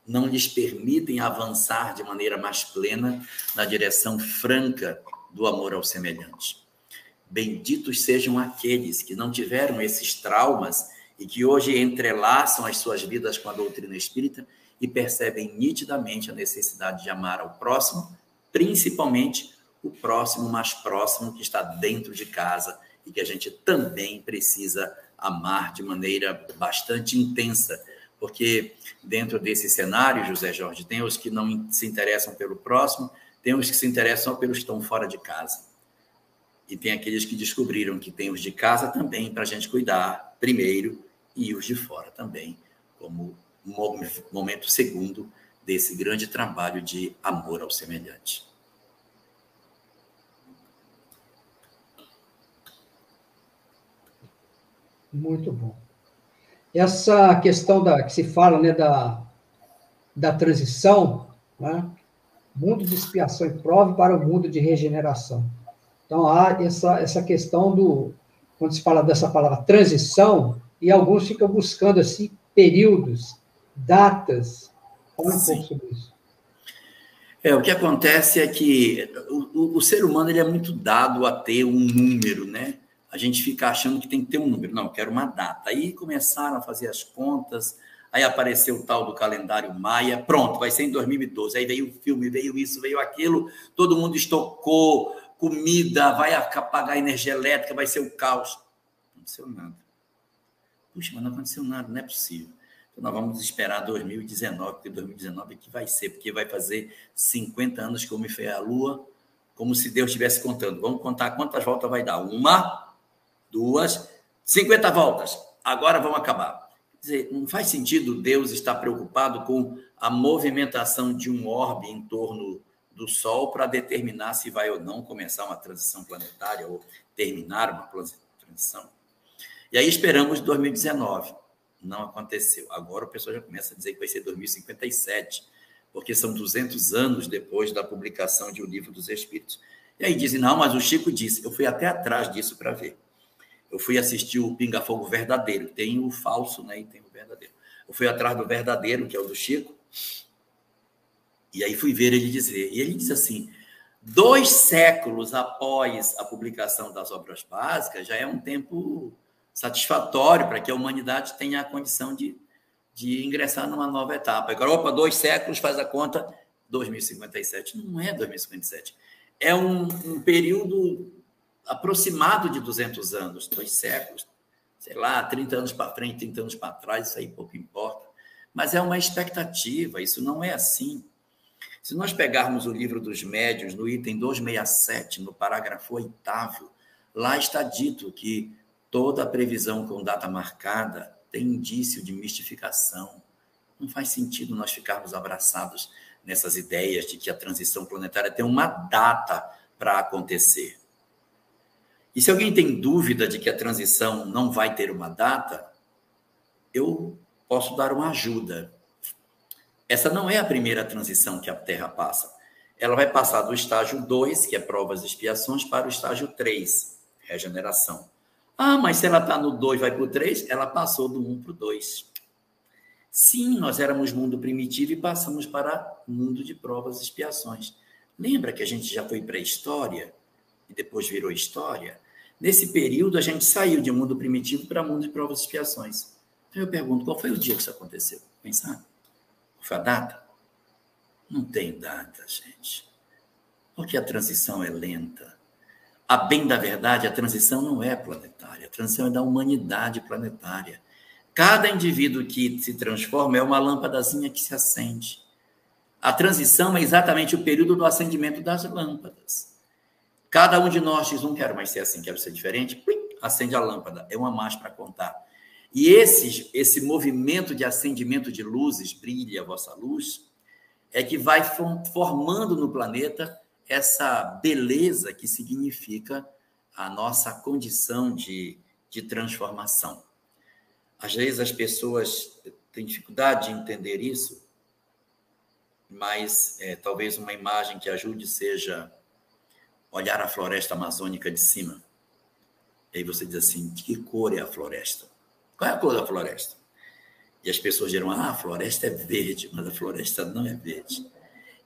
não lhes permitem avançar de maneira mais plena na direção franca do amor ao semelhante. Benditos sejam aqueles que não tiveram esses traumas e que hoje entrelaçam as suas vidas com a doutrina espírita e percebem nitidamente a necessidade de amar ao próximo, principalmente o próximo mais próximo que está dentro de casa e que a gente também precisa amar de maneira bastante intensa, porque dentro desse cenário, José Jorge, tem os que não se interessam pelo próximo, tem os que se interessam pelos que estão fora de casa. E tem aqueles que descobriram que tem os de casa também para a gente cuidar primeiro e os de fora também, como momento segundo desse grande trabalho de amor ao semelhante. Muito bom. Essa questão da que se fala né, da, da transição, né, mundo de expiação e prova para o mundo de regeneração. Então, há essa, essa questão do. Quando se fala dessa palavra transição, e alguns ficam buscando assim períodos, datas, Fala um pouco sobre isso. É, o que acontece é que o, o, o, ser humano ele é muito dado a ter um número, né? A gente fica achando que tem que ter um número. Não, eu quero uma data. Aí começaram a fazer as contas, Aí apareceu o tal do calendário Maia, pronto, vai ser em 2012. Aí veio o filme, veio isso, veio aquilo, todo mundo estocou comida, vai apagar energia elétrica, vai ser o caos. Não aconteceu nada. Puxa, mas não aconteceu nada, não é possível. Nós vamos esperar 2019, porque 2019 é que vai ser, porque vai fazer 50 anos que eu me fez a Lua, como se Deus estivesse contando. Vamos contar quantas voltas vai dar. Uma, duas, 50 voltas. Agora vamos acabar dizer, não faz sentido Deus estar preocupado com a movimentação de um orbe em torno do Sol para determinar se vai ou não começar uma transição planetária ou terminar uma transição. E aí esperamos 2019. Não aconteceu. Agora o pessoal já começa a dizer que vai ser 2057, porque são 200 anos depois da publicação de O Livro dos Espíritos. E aí dizem, não, mas o Chico disse. Eu fui até atrás disso para ver eu fui assistir o Pinga Fogo verdadeiro, tem o falso, né? E tem o verdadeiro. Eu fui atrás do verdadeiro, que é o do Chico, e aí fui ver ele dizer. E ele diz assim: dois séculos após a publicação das obras básicas, já é um tempo satisfatório para que a humanidade tenha a condição de, de ingressar numa nova etapa. Agora, opa, dois séculos, faz a conta, 2057. Não é 2057. É um, um período aproximado de 200 anos, dois séculos, sei lá, 30 anos para frente, 30 anos para trás, isso aí pouco importa. Mas é uma expectativa, isso não é assim. Se nós pegarmos o livro dos médios, no item 267, no parágrafo oitavo, lá está dito que toda previsão com data marcada tem indício de mistificação. Não faz sentido nós ficarmos abraçados nessas ideias de que a transição planetária tem uma data para acontecer. E se alguém tem dúvida de que a transição não vai ter uma data, eu posso dar uma ajuda. Essa não é a primeira transição que a Terra passa. Ela vai passar do estágio 2, que é provas e expiações, para o estágio 3, regeneração. Ah, mas se ela está no 2 vai para o 3, ela passou do 1 para o 2. Sim, nós éramos mundo primitivo e passamos para mundo de provas e expiações. Lembra que a gente já foi pré-história? e depois virou história, nesse período a gente saiu de mundo primitivo para mundo de provas e expiações. Então eu pergunto, qual foi o dia que isso aconteceu? Pensar? Qual foi a data? Não tem data, gente. Porque a transição é lenta. A bem da verdade, a transição não é planetária, a transição é da humanidade planetária. Cada indivíduo que se transforma é uma lâmpadazinha que se acende. A transição é exatamente o período do acendimento das lâmpadas. Cada um de nós diz, não quero mais ser assim, quero ser diferente, plim, acende a lâmpada, é uma mais para contar. E esse, esse movimento de acendimento de luzes, brilha a vossa luz, é que vai formando no planeta essa beleza que significa a nossa condição de, de transformação. Às vezes as pessoas têm dificuldade de entender isso, mas é, talvez uma imagem que ajude seja olhar a floresta amazônica de cima. E aí você diz assim: que cor é a floresta? Qual é a cor da floresta? E as pessoas dirão: ah, a floresta é verde, mas a floresta não é verde.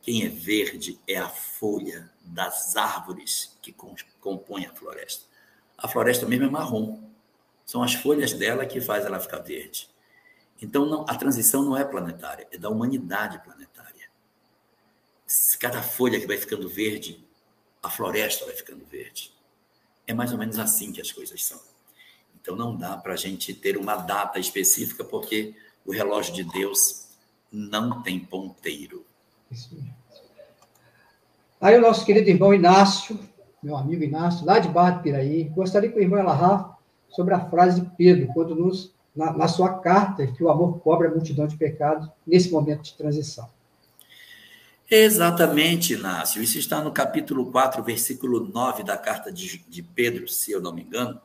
Quem é verde é a folha das árvores que compõem a floresta. A floresta mesmo é marrom. São as folhas dela que faz ela ficar verde. Então, não, a transição não é planetária, é da humanidade planetária. Cada folha que vai ficando verde a floresta vai ficando verde. É mais ou menos assim que as coisas são. Então não dá para a gente ter uma data específica, porque o relógio de Deus não tem ponteiro. Isso mesmo. Aí o nosso querido irmão Inácio, meu amigo Inácio, lá de Barra de Piraí, gostaria que o irmão Elahá sobre a frase de Pedro, quando nos, na, na sua carta, que o amor cobre a multidão de pecados, nesse momento de transição. Exatamente, Inácio. Isso está no capítulo 4, versículo 9 da carta de, de Pedro, se eu não me engano,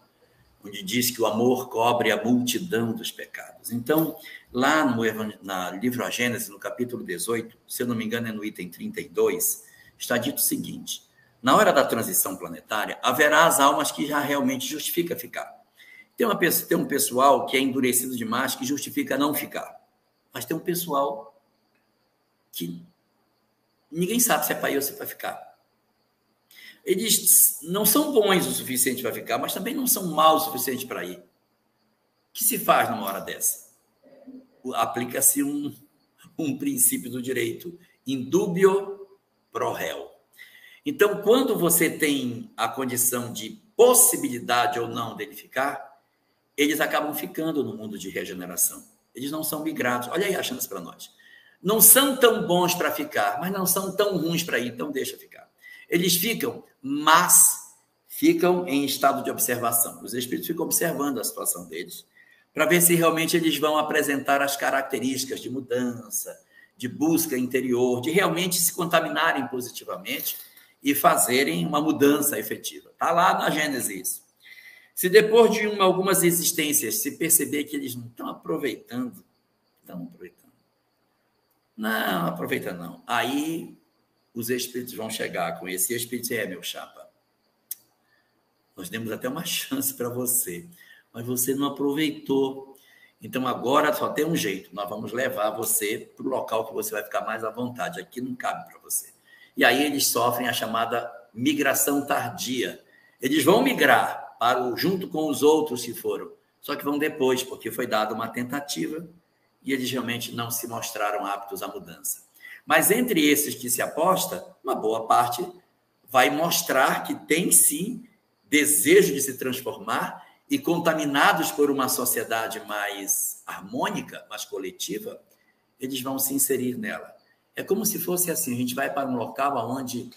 onde diz que o amor cobre a multidão dos pecados. Então, lá no na livro A Gênesis, no capítulo 18, se eu não me engano é no item 32, está dito o seguinte: na hora da transição planetária, haverá as almas que já realmente justifica ficar. Tem, uma, tem um pessoal que é endurecido demais que justifica não ficar. Mas tem um pessoal que ninguém sabe se é para ir ou se é para ficar. Eles não são bons o suficiente para ficar, mas também não são maus o suficiente para ir. O que se faz numa hora dessa? Aplica-se um, um princípio do direito, indubio pro réu. Então, quando você tem a condição de possibilidade ou não dele ficar, eles acabam ficando no mundo de regeneração. Eles não são migrados. Olha aí a chance para nós. Não são tão bons para ficar, mas não são tão ruins para ir, então deixa ficar. Eles ficam, mas ficam em estado de observação. Os espíritos ficam observando a situação deles para ver se realmente eles vão apresentar as características de mudança, de busca interior, de realmente se contaminarem positivamente e fazerem uma mudança efetiva. Está lá na Gênesis Se depois de uma, algumas existências se perceber que eles não estão aproveitando, estão aproveitando. Não, aproveita não. Aí os espíritos vão chegar com esse espírito é meu chapa. Nós demos até uma chance para você, mas você não aproveitou. Então agora só tem um jeito. Nós vamos levar você para o local que você vai ficar mais à vontade. Aqui não cabe para você. E aí eles sofrem a chamada migração tardia. Eles vão migrar para o, junto com os outros se foram, só que vão depois, porque foi dada uma tentativa e eles realmente não se mostraram aptos à mudança. Mas entre esses que se aposta, uma boa parte vai mostrar que tem sim desejo de se transformar e contaminados por uma sociedade mais harmônica, mais coletiva, eles vão se inserir nela. É como se fosse assim: a gente vai para um local onde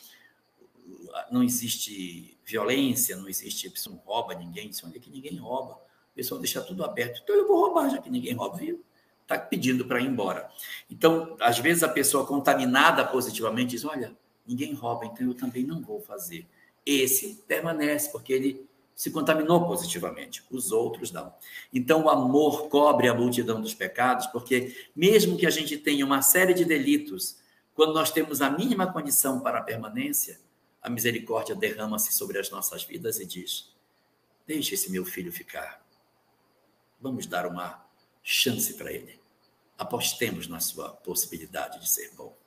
não existe violência, não existe, você não rouba ninguém, você olha que ninguém rouba, o pessoal deixa tudo aberto. Então eu vou roubar, já que ninguém rouba, viu? Está pedindo para ir embora. Então, às vezes a pessoa contaminada positivamente diz: Olha, ninguém rouba, então eu também não vou fazer. Esse permanece, porque ele se contaminou positivamente, os outros não. Então, o amor cobre a multidão dos pecados, porque mesmo que a gente tenha uma série de delitos, quando nós temos a mínima condição para a permanência, a misericórdia derrama-se sobre as nossas vidas e diz: Deixe esse meu filho ficar. Vamos dar uma chance para ele. Apostemos na sua possibilidade de ser bom.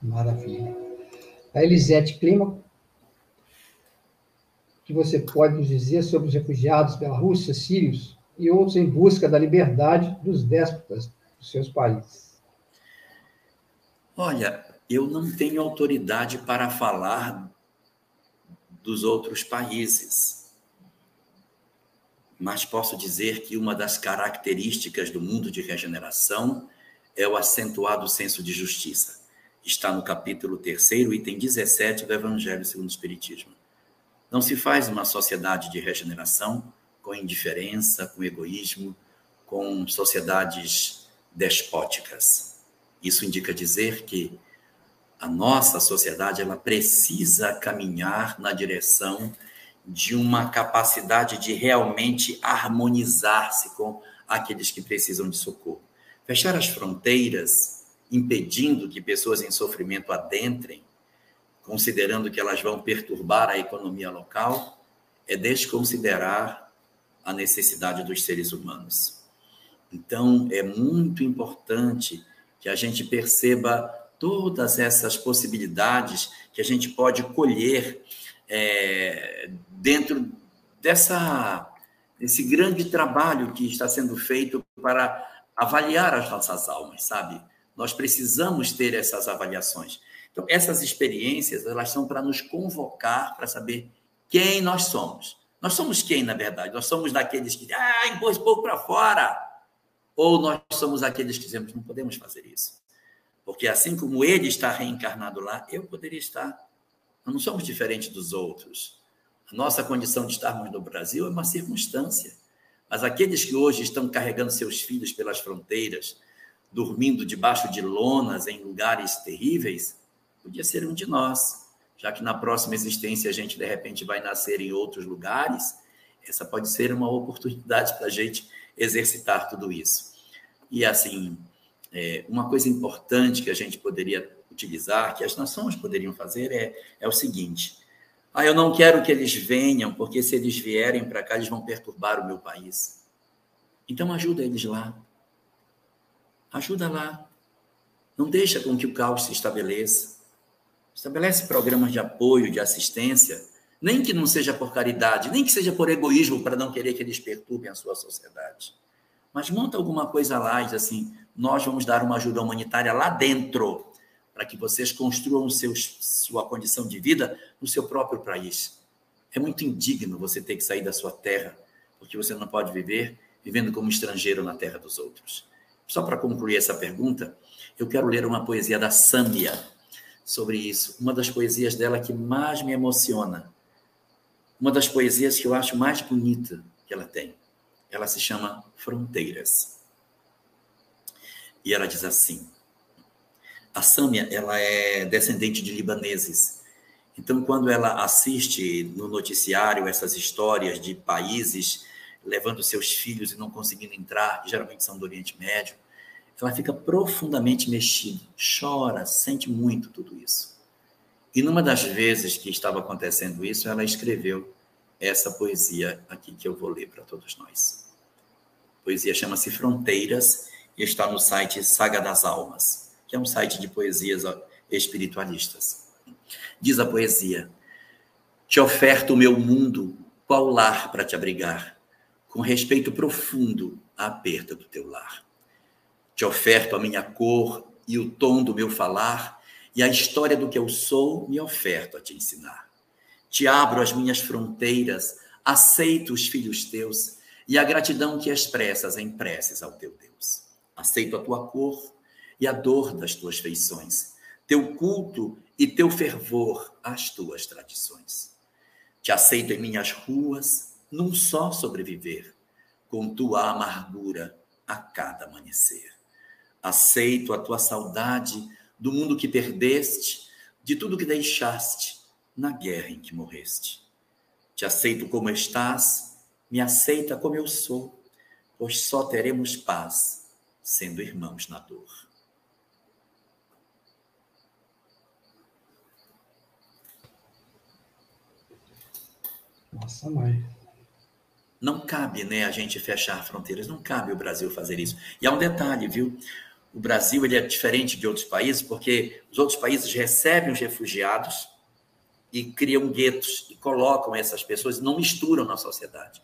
Maravilha. A Elisete Clima que você pode nos dizer sobre os refugiados pela Rússia, sírios e outros em busca da liberdade dos déspotas dos seus países? Olha, eu não tenho autoridade para falar dos outros países, mas posso dizer que uma das características do mundo de regeneração é o acentuado senso de justiça. Está no capítulo 3, item 17 do Evangelho segundo o Espiritismo. Não se faz uma sociedade de regeneração com indiferença, com egoísmo, com sociedades despóticas. Isso indica dizer que a nossa sociedade ela precisa caminhar na direção de uma capacidade de realmente harmonizar-se com aqueles que precisam de socorro. Fechar as fronteiras, impedindo que pessoas em sofrimento adentrem, considerando que elas vão perturbar a economia local, é desconsiderar a necessidade dos seres humanos. Então, é muito importante que a gente perceba todas essas possibilidades que a gente pode colher é, dentro dessa desse grande trabalho que está sendo feito para avaliar as nossas almas, sabe? Nós precisamos ter essas avaliações. Então, essas experiências, elas são para nos convocar para saber quem nós somos. Nós somos quem, na verdade? Nós somos daqueles que, ah, impôs pouco para fora. Ou nós somos aqueles que dizemos, não podemos fazer isso. Porque assim como ele está reencarnado lá, eu poderia estar. Nós não somos diferentes dos outros. A nossa condição de estarmos no Brasil é uma circunstância. Mas aqueles que hoje estão carregando seus filhos pelas fronteiras, dormindo debaixo de lonas em lugares terríveis, podia ser um de nós. já que na próxima existência a gente de repente vai nascer em outros lugares, essa pode ser uma oportunidade para a gente exercitar tudo isso. E assim, é, uma coisa importante que a gente poderia utilizar, que as nações poderiam fazer, é, é o seguinte: ah, eu não quero que eles venham, porque se eles vierem para cá, eles vão perturbar o meu país. Então ajuda eles lá. Ajuda lá. Não deixa com que o caos se estabeleça. Estabelece programas de apoio, de assistência, nem que não seja por caridade, nem que seja por egoísmo para não querer que eles perturbem a sua sociedade. Mas monta alguma coisa lá e diz assim: nós vamos dar uma ajuda humanitária lá dentro, para que vocês construam seus, sua condição de vida no seu próprio país. É muito indigno você ter que sair da sua terra, porque você não pode viver vivendo como estrangeiro na terra dos outros. Só para concluir essa pergunta, eu quero ler uma poesia da Sâmbia sobre isso. Uma das poesias dela que mais me emociona. Uma das poesias que eu acho mais bonita que ela tem. Ela se chama Fronteiras. E ela diz assim: A Sâmia, ela é descendente de libaneses. Então, quando ela assiste no noticiário essas histórias de países levando seus filhos e não conseguindo entrar, geralmente são do Oriente Médio, ela fica profundamente mexida, chora, sente muito tudo isso. E numa das vezes que estava acontecendo isso, ela escreveu essa poesia aqui que eu vou ler para todos nós. A poesia chama-se Fronteiras e está no site Saga das Almas, que é um site de poesias espiritualistas. Diz a poesia: Te oferto o meu mundo, qual lar para te abrigar, com respeito profundo à perda do teu lar. Te oferto a minha cor e o tom do meu falar, e a história do que eu sou me oferto a te ensinar. Te abro as minhas fronteiras, aceito os filhos teus e a gratidão que expressas em preces ao teu Deus. Aceito a tua cor e a dor das tuas feições, teu culto e teu fervor às tuas tradições. Te aceito em minhas ruas, num só sobreviver, com tua amargura a cada amanhecer. Aceito a tua saudade do mundo que perdeste, de tudo que deixaste na guerra em que morreste. Te aceito como estás, me aceita como eu sou, pois só teremos paz sendo irmãos na dor. Nossa, mãe. Não cabe, né, a gente fechar fronteiras, não cabe o Brasil fazer isso. E há um detalhe, viu? O Brasil ele é diferente de outros países porque os outros países recebem os refugiados e criam guetos e colocam essas pessoas, não misturam na sociedade.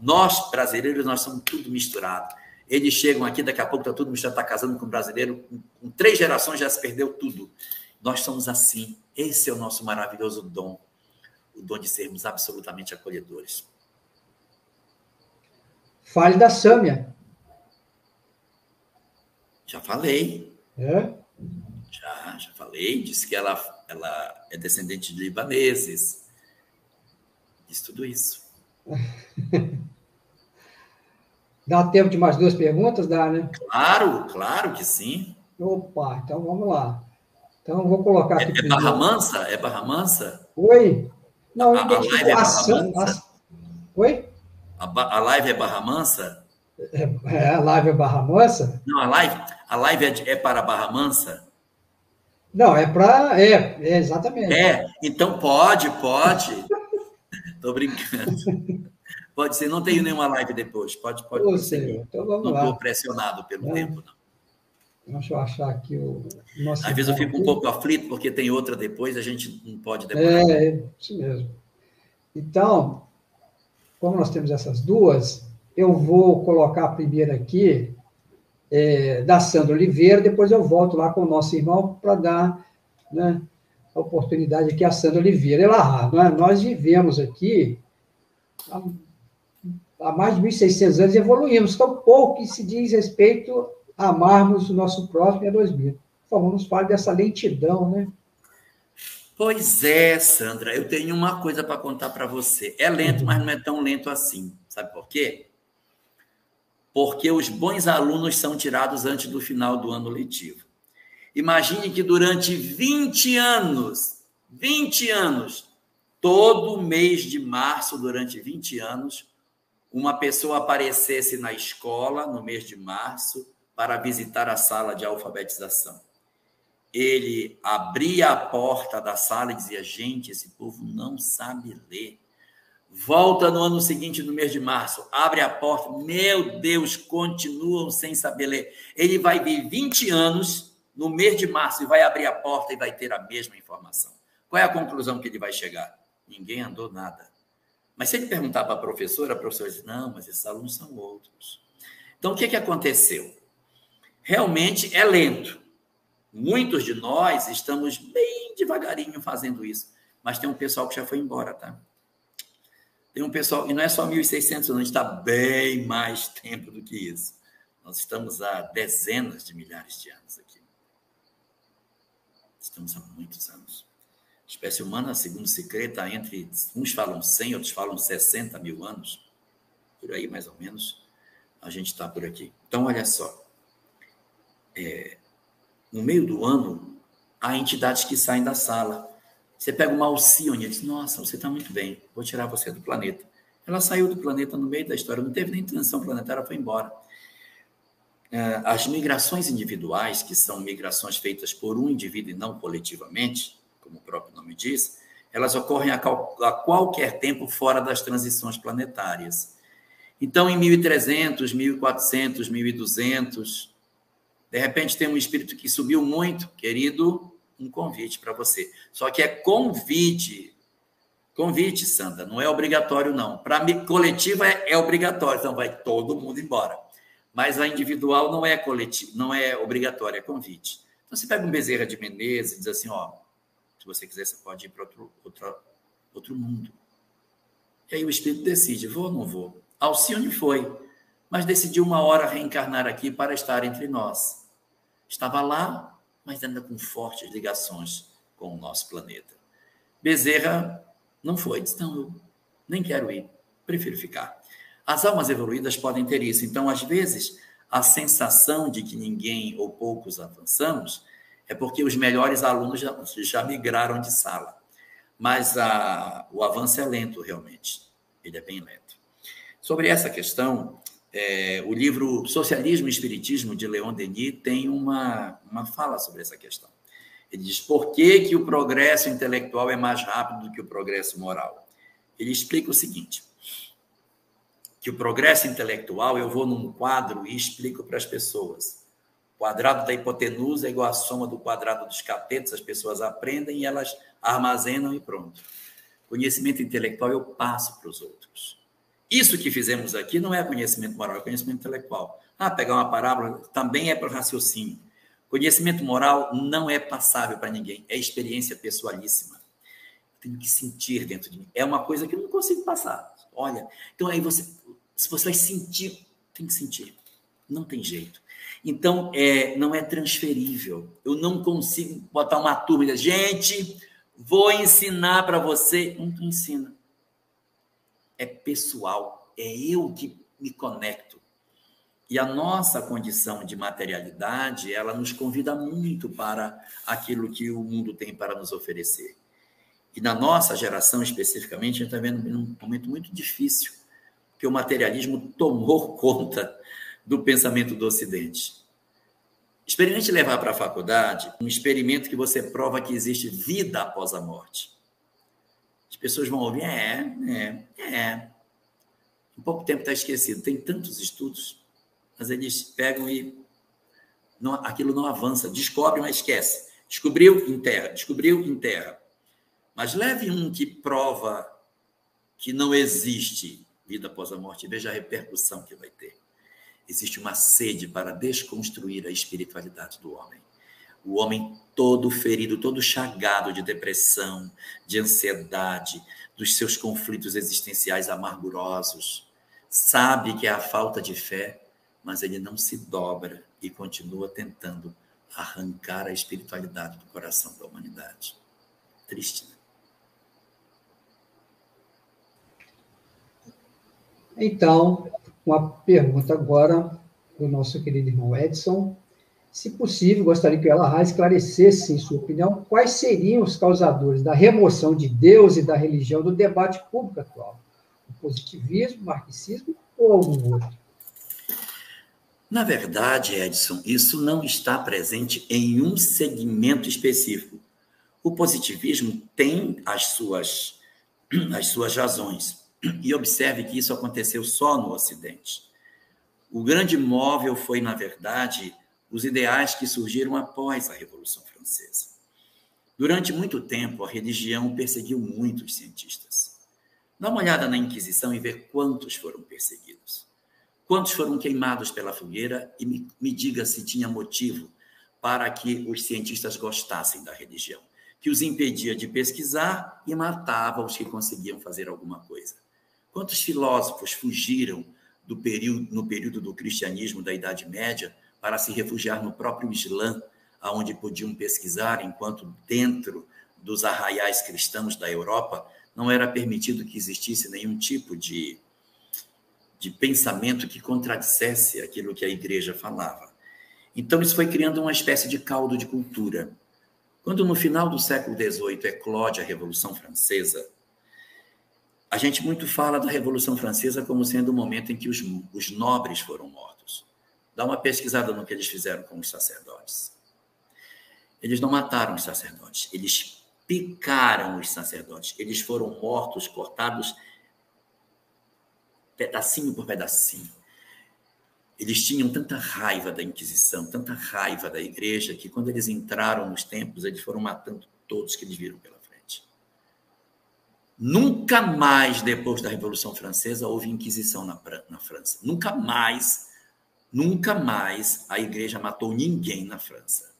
Nós, brasileiros, nós somos tudo misturado. Eles chegam aqui, daqui a pouco está mundo já está casando com um brasileiro, com três gerações já se perdeu tudo. Nós somos assim. Esse é o nosso maravilhoso dom, o dom de sermos absolutamente acolhedores. Fale da Sâmia. Já falei. É? Já, já falei. Disse que ela, ela é descendente de libaneses. Diz tudo isso. Dá tempo de mais duas perguntas? Dá, né? Claro, claro que sim. Opa, então vamos lá. Então vou colocar aqui. É, é Barra Mansa? É Barra Mansa? Oi? Não, a, a live é Barra Mansa? Oi? A, a, live é Barra Mansa? É, é, a live é Barra Mansa? Não, a live, a live é, é para Barra Mansa? Não, é para. É, é, exatamente. É, então pode, pode. Tô brincando. Pode ser, não tenho nenhuma live depois. Pode, pode Ô, Senhor, então vamos não estou pressionado pelo tempo, não. Deixa eu achar aqui o nosso. Às vezes eu fico aqui. um pouco aflito, porque tem outra depois, a gente não pode demorar. É, isso mesmo. Então, como nós temos essas duas, eu vou colocar a primeira aqui, é, da Sandra Oliveira, depois eu volto lá com o nosso irmão para dar né, a oportunidade aqui a Sandra Oliveira. Ela, né, nós vivemos aqui há mais de 1.600 anos evoluímos tão pouco que se diz respeito a amarmos o nosso próximo e a dois mil. Por favor, nos fale dessa lentidão, né? Pois é, Sandra, eu tenho uma coisa para contar para você. É lento, mas não é tão lento assim. Sabe por quê? Porque os bons alunos são tirados antes do final do ano letivo. Imagine que durante 20 anos 20 anos. Todo mês de março, durante 20 anos, uma pessoa aparecesse na escola no mês de março para visitar a sala de alfabetização. Ele abria a porta da sala e dizia: Gente, esse povo não sabe ler. Volta no ano seguinte, no mês de março, abre a porta. Meu Deus, continuam sem saber ler. Ele vai vir 20 anos no mês de março e vai abrir a porta e vai ter a mesma informação. Qual é a conclusão que ele vai chegar? Ninguém andou nada. Mas se ele perguntar para a professora, a professora diz: não, mas esses alunos são outros. Então, o que, que aconteceu? Realmente é lento. Muitos de nós estamos bem devagarinho fazendo isso. Mas tem um pessoal que já foi embora, tá? Tem um pessoal, e não é só 1.600, não, a gente está bem mais tempo do que isso. Nós estamos há dezenas de milhares de anos aqui. Estamos há muitos anos espécie humana, segundo Secret, está entre, uns falam 100, outros falam 60 mil anos, por aí mais ou menos, a gente está por aqui. Então, olha só, é, no meio do ano, há entidades que saem da sala. Você pega uma Alcione e diz, nossa, você está muito bem, vou tirar você do planeta. Ela saiu do planeta no meio da história, não teve nem transição planetária, foi embora. É, as migrações individuais, que são migrações feitas por um indivíduo e não coletivamente, como o próprio nome diz, elas ocorrem a, a qualquer tempo fora das transições planetárias. Então, em 1300, 1400, 1200, de repente tem um espírito que subiu muito, querido, um convite para você. Só que é convite. Convite, Sandra, não é obrigatório, não. Para coletiva é, é, obrigatório, então vai todo mundo embora. Mas a individual não é coletivo, não é obrigatório, é convite. Então você pega um Bezerra de Menezes e diz assim: ó, você quiser, você pode ir para outro, outro, outro mundo. E aí o espírito decide, vou ou não vou? Alcione foi, mas decidiu uma hora reencarnar aqui para estar entre nós. Estava lá, mas ainda com fortes ligações com o nosso planeta. Bezerra não foi, disse, não, eu nem quero ir, prefiro ficar. As almas evoluídas podem ter isso. Então, às vezes, a sensação de que ninguém ou poucos avançamos é porque os melhores alunos já, já migraram de sala. Mas a, o avanço é lento, realmente. Ele é bem lento. Sobre essa questão, é, o livro Socialismo e Espiritismo, de Leon Denis, tem uma, uma fala sobre essa questão. Ele diz por que, que o progresso intelectual é mais rápido do que o progresso moral. Ele explica o seguinte: que o progresso intelectual, eu vou num quadro e explico para as pessoas quadrado da hipotenusa é igual à soma do quadrado dos catetos, as pessoas aprendem e elas armazenam e pronto. Conhecimento intelectual eu passo para os outros. Isso que fizemos aqui não é conhecimento moral, é conhecimento intelectual. Ah, pegar uma parábola também é para raciocínio. Conhecimento moral não é passável para ninguém, é experiência pessoalíssima. Tenho que sentir dentro de mim. É uma coisa que eu não consigo passar. Olha, então aí você, se você vai sentir, tem que sentir. Não tem jeito. Então, é, não é transferível. Eu não consigo botar uma turma e dizer, gente, vou ensinar para você. Não ensina. É pessoal. É eu que me conecto. E a nossa condição de materialidade, ela nos convida muito para aquilo que o mundo tem para nos oferecer. E na nossa geração, especificamente, a gente está vendo um momento muito difícil, que o materialismo tomou conta do pensamento do Ocidente. Experimente levar para a faculdade um experimento que você prova que existe vida após a morte. As pessoas vão ouvir, é, é, é. Em pouco tempo está esquecido. Tem tantos estudos, mas eles pegam e não, aquilo não avança. Descobre, mas esquece. Descobriu, enterra. Descobriu, enterra. Mas leve um que prova que não existe vida após a morte e veja a repercussão que vai ter existe uma sede para desconstruir a espiritualidade do homem. O homem todo ferido, todo chagado de depressão, de ansiedade, dos seus conflitos existenciais amargurosos, sabe que é a falta de fé, mas ele não se dobra e continua tentando arrancar a espiritualidade do coração da humanidade. Triste, né? Então, uma pergunta agora do nosso querido irmão Edson. Se possível, gostaria que ela esclarecesse, em sua opinião, quais seriam os causadores da remoção de Deus e da religião do debate público atual. O positivismo, o marxismo ou algum outro? Na verdade, Edson, isso não está presente em um segmento específico. O positivismo tem as suas, as suas razões. E observe que isso aconteceu só no Ocidente. O grande móvel foi, na verdade, os ideais que surgiram após a Revolução Francesa. Durante muito tempo, a religião perseguiu muitos cientistas. Dá uma olhada na Inquisição e vê quantos foram perseguidos. Quantos foram queimados pela fogueira e me, me diga se tinha motivo para que os cientistas gostassem da religião, que os impedia de pesquisar e matava os que conseguiam fazer alguma coisa. Quantos filósofos fugiram do período, no período do cristianismo da Idade Média para se refugiar no próprio Islã, aonde podiam pesquisar, enquanto dentro dos arraiais cristãos da Europa não era permitido que existisse nenhum tipo de, de pensamento que contradissesse aquilo que a igreja falava. Então, isso foi criando uma espécie de caldo de cultura. Quando no final do século XVIII eclode a Revolução Francesa, a gente muito fala da Revolução Francesa como sendo o momento em que os, os nobres foram mortos. Dá uma pesquisada no que eles fizeram com os sacerdotes. Eles não mataram os sacerdotes, eles picaram os sacerdotes. Eles foram mortos, cortados pedacinho por pedacinho. Eles tinham tanta raiva da Inquisição, tanta raiva da igreja, que quando eles entraram nos templos, eles foram matando todos que eles viram pela Nunca mais, depois da Revolução Francesa, houve Inquisição na, na França. Nunca mais, nunca mais a igreja matou ninguém na França.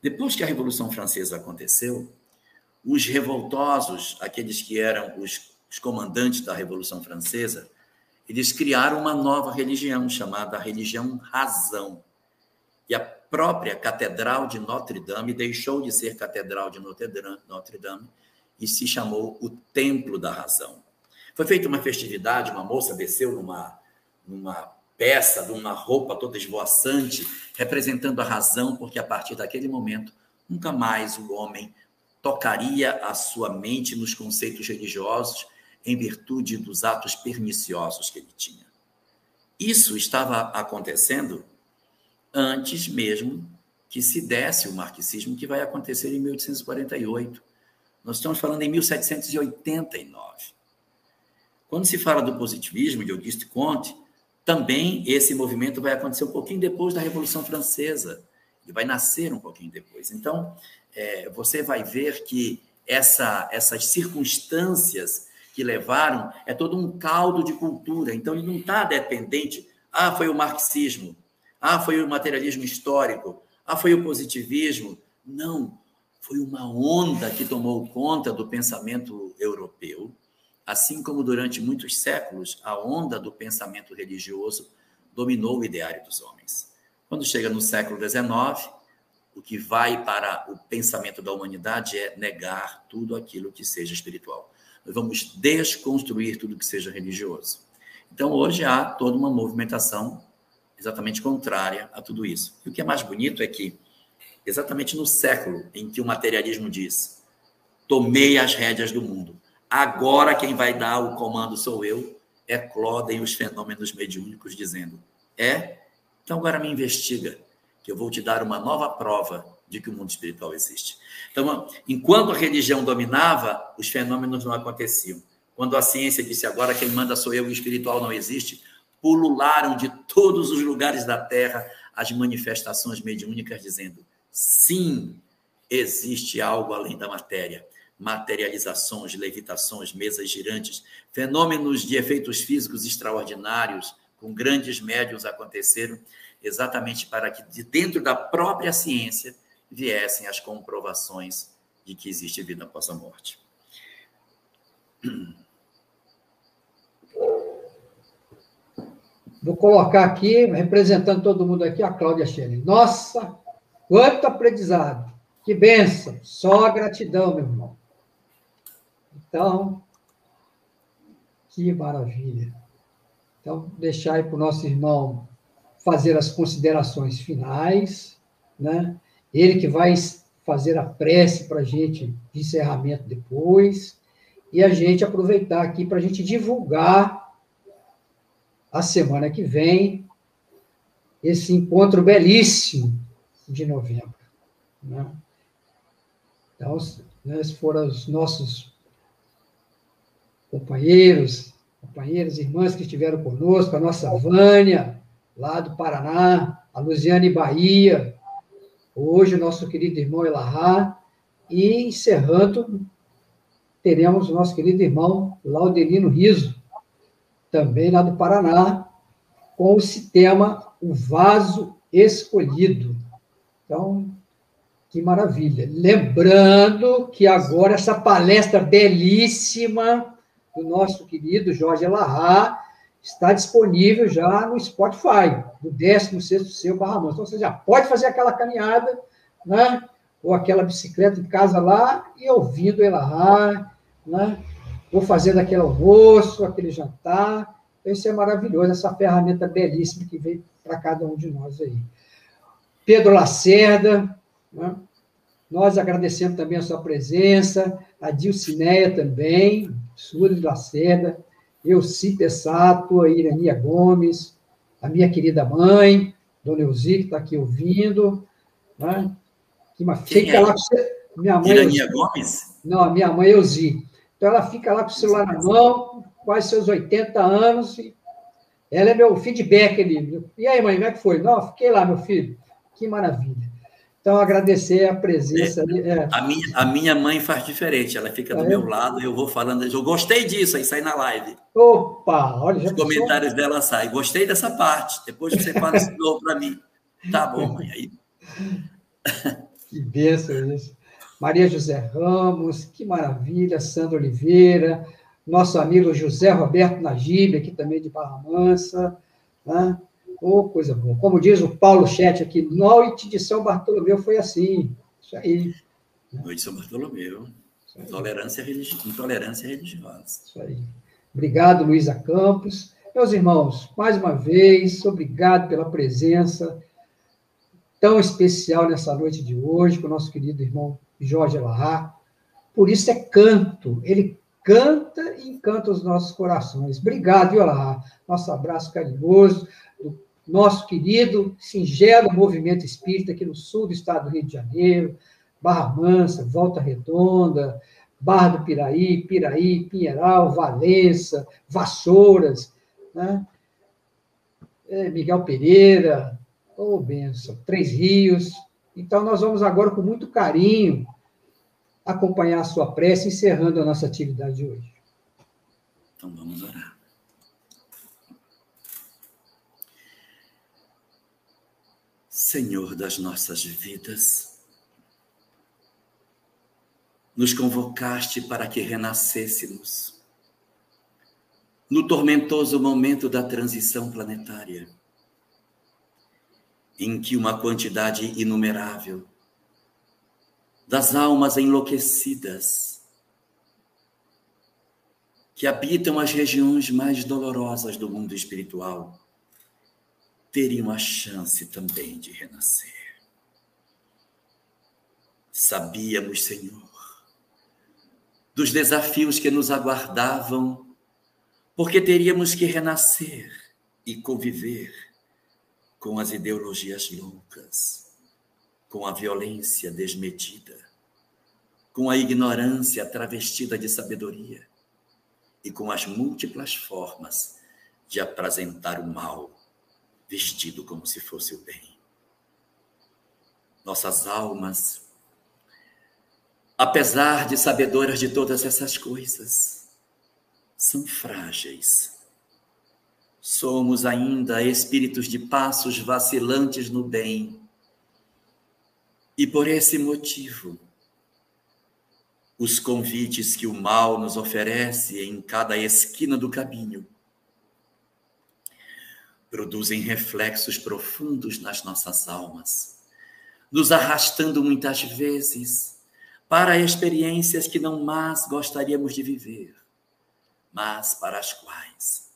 Depois que a Revolução Francesa aconteceu, os revoltosos, aqueles que eram os, os comandantes da Revolução Francesa, eles criaram uma nova religião chamada religião razão. E a própria Catedral de Notre Dame deixou de ser Catedral de Notre Dame e se chamou o Templo da Razão. Foi feita uma festividade, uma moça desceu numa, numa peça, numa roupa toda esvoaçante, representando a razão, porque a partir daquele momento, nunca mais o homem tocaria a sua mente nos conceitos religiosos em virtude dos atos perniciosos que ele tinha. Isso estava acontecendo antes mesmo que se desse o marxismo, que vai acontecer em 1848. Nós estamos falando em 1789. Quando se fala do positivismo de Auguste Comte, também esse movimento vai acontecer um pouquinho depois da Revolução Francesa. e vai nascer um pouquinho depois. Então, é, você vai ver que essa, essas circunstâncias que levaram é todo um caldo de cultura. Então, ele não está dependente. Ah, foi o marxismo. Ah, foi o materialismo histórico. Ah, foi o positivismo. Não foi uma onda que tomou conta do pensamento europeu, assim como durante muitos séculos a onda do pensamento religioso dominou o ideário dos homens. Quando chega no século XIX, o que vai para o pensamento da humanidade é negar tudo aquilo que seja espiritual. Nós vamos desconstruir tudo que seja religioso. Então, hoje há toda uma movimentação exatamente contrária a tudo isso. E o que é mais bonito é que exatamente no século em que o materialismo diz: tomei as rédeas do mundo. Agora quem vai dar o comando sou eu. Eclodem os fenômenos mediúnicos dizendo: é, então agora me investiga, que eu vou te dar uma nova prova de que o mundo espiritual existe. Então, enquanto a religião dominava, os fenômenos não aconteciam. Quando a ciência disse agora quem manda sou eu o espiritual não existe, pulularam de todos os lugares da terra as manifestações mediúnicas dizendo: Sim, existe algo além da matéria. Materializações, levitações, mesas girantes, fenômenos de efeitos físicos extraordinários, com grandes médiums aconteceram, exatamente para que de dentro da própria ciência viessem as comprovações de que existe vida após a morte. Vou colocar aqui, representando todo mundo aqui, a Cláudia Schellen. Nossa, Quanto aprendizado! Que benção! Só gratidão, meu irmão. Então, que maravilha. Então, deixar aí para o nosso irmão fazer as considerações finais, né? Ele que vai fazer a prece para a gente de encerramento depois, e a gente aproveitar aqui para a gente divulgar a semana que vem esse encontro belíssimo de novembro. Né? Então, né, esses foram os nossos companheiros, companheiras, irmãs que estiveram conosco, a nossa Vânia, lá do Paraná, a Luziane Bahia, hoje o nosso querido irmão Elahá, e encerrando, teremos o nosso querido irmão Laudelino Riso, também lá do Paraná, com esse tema, o vaso escolhido. Então, que maravilha. Lembrando que agora essa palestra belíssima do nosso querido Jorge Elahá está disponível já no Spotify, do 16º Seu Barra Mansa. Então, você já pode fazer aquela caminhada, né? ou aquela bicicleta em casa lá, e ouvindo Elahá, né? ou fazendo aquele almoço, aquele jantar. Então, isso é maravilhoso, essa ferramenta belíssima que veio para cada um de nós aí. Pedro Lacerda, né? nós agradecemos também a sua presença, a Dilcineia também, Súrio Lacerda, Elci Pessato, a Irania Gomes, a minha querida mãe, Dona Elzi, que está aqui ouvindo. Né? Que uma, fica é? lá minha mãe. Irania Gomes? Não, a minha mãe Elzi. Então ela fica lá com o celular na mão, quase seus 80 anos. ela é meu feedback ali. E aí, mãe, como é que foi? Não, fiquei lá, meu filho. Que maravilha. Então, agradecer a presença. É, é. A, minha, a minha mãe faz diferente, ela fica do é. meu lado e eu vou falando. Eu gostei disso, aí sai na live. Opa, olha. Os comentários dela saem. Gostei dessa parte. Depois você fala de novo para mim. Tá bom, mãe. Aí. Que bênção isso. Maria José Ramos, que maravilha. Sandra Oliveira, nosso amigo José Roberto Najib, aqui também de Barra Mansa. Né? Oh, coisa boa. Como diz o Paulo Chet aqui, noite de São Bartolomeu foi assim. Isso aí. Noite de São Bartolomeu. Intolerância, religi... Intolerância religiosa. Isso aí. Obrigado, Luísa Campos. Meus irmãos, mais uma vez, obrigado pela presença tão especial nessa noite de hoje, com o nosso querido irmão Jorge Elahá. Por isso é canto. Ele canta e encanta os nossos corações. Obrigado, Elahá. Nosso abraço carinhoso nosso querido, singelo movimento espírita aqui no sul do estado do Rio de Janeiro, Barra Mansa, Volta Redonda, Barra do Piraí, Piraí, Pinheiral, Valença, Vassouras, né? É, Miguel Pereira, ô oh, benção, Três Rios. Então, nós vamos agora, com muito carinho, acompanhar a sua prece, encerrando a nossa atividade de hoje. Então, vamos orar. Senhor das nossas vidas, nos convocaste para que renascêssemos no tormentoso momento da transição planetária, em que uma quantidade inumerável das almas enlouquecidas que habitam as regiões mais dolorosas do mundo espiritual teriam a chance também de renascer. Sabíamos, Senhor, dos desafios que nos aguardavam, porque teríamos que renascer e conviver com as ideologias loucas, com a violência desmedida, com a ignorância travestida de sabedoria e com as múltiplas formas de apresentar o mal vestido como se fosse o bem. Nossas almas, apesar de sabedoras de todas essas coisas, são frágeis. Somos ainda espíritos de passos vacilantes no bem. E por esse motivo, os convites que o mal nos oferece em cada esquina do caminho produzem reflexos profundos nas nossas almas, nos arrastando muitas vezes para experiências que não mais gostaríamos de viver, mas para as quais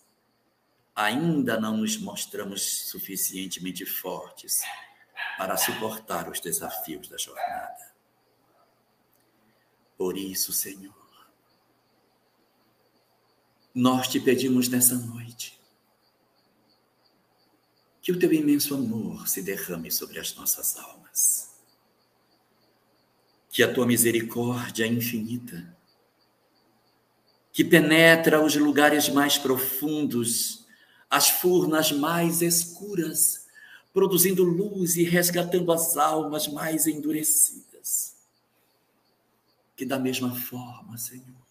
ainda não nos mostramos suficientemente fortes para suportar os desafios da jornada. Por isso, Senhor, nós te pedimos nessa noite que o teu imenso amor se derrame sobre as nossas almas, que a tua misericórdia infinita, que penetra os lugares mais profundos, as furnas mais escuras, produzindo luz e resgatando as almas mais endurecidas. Que da mesma forma, Senhor,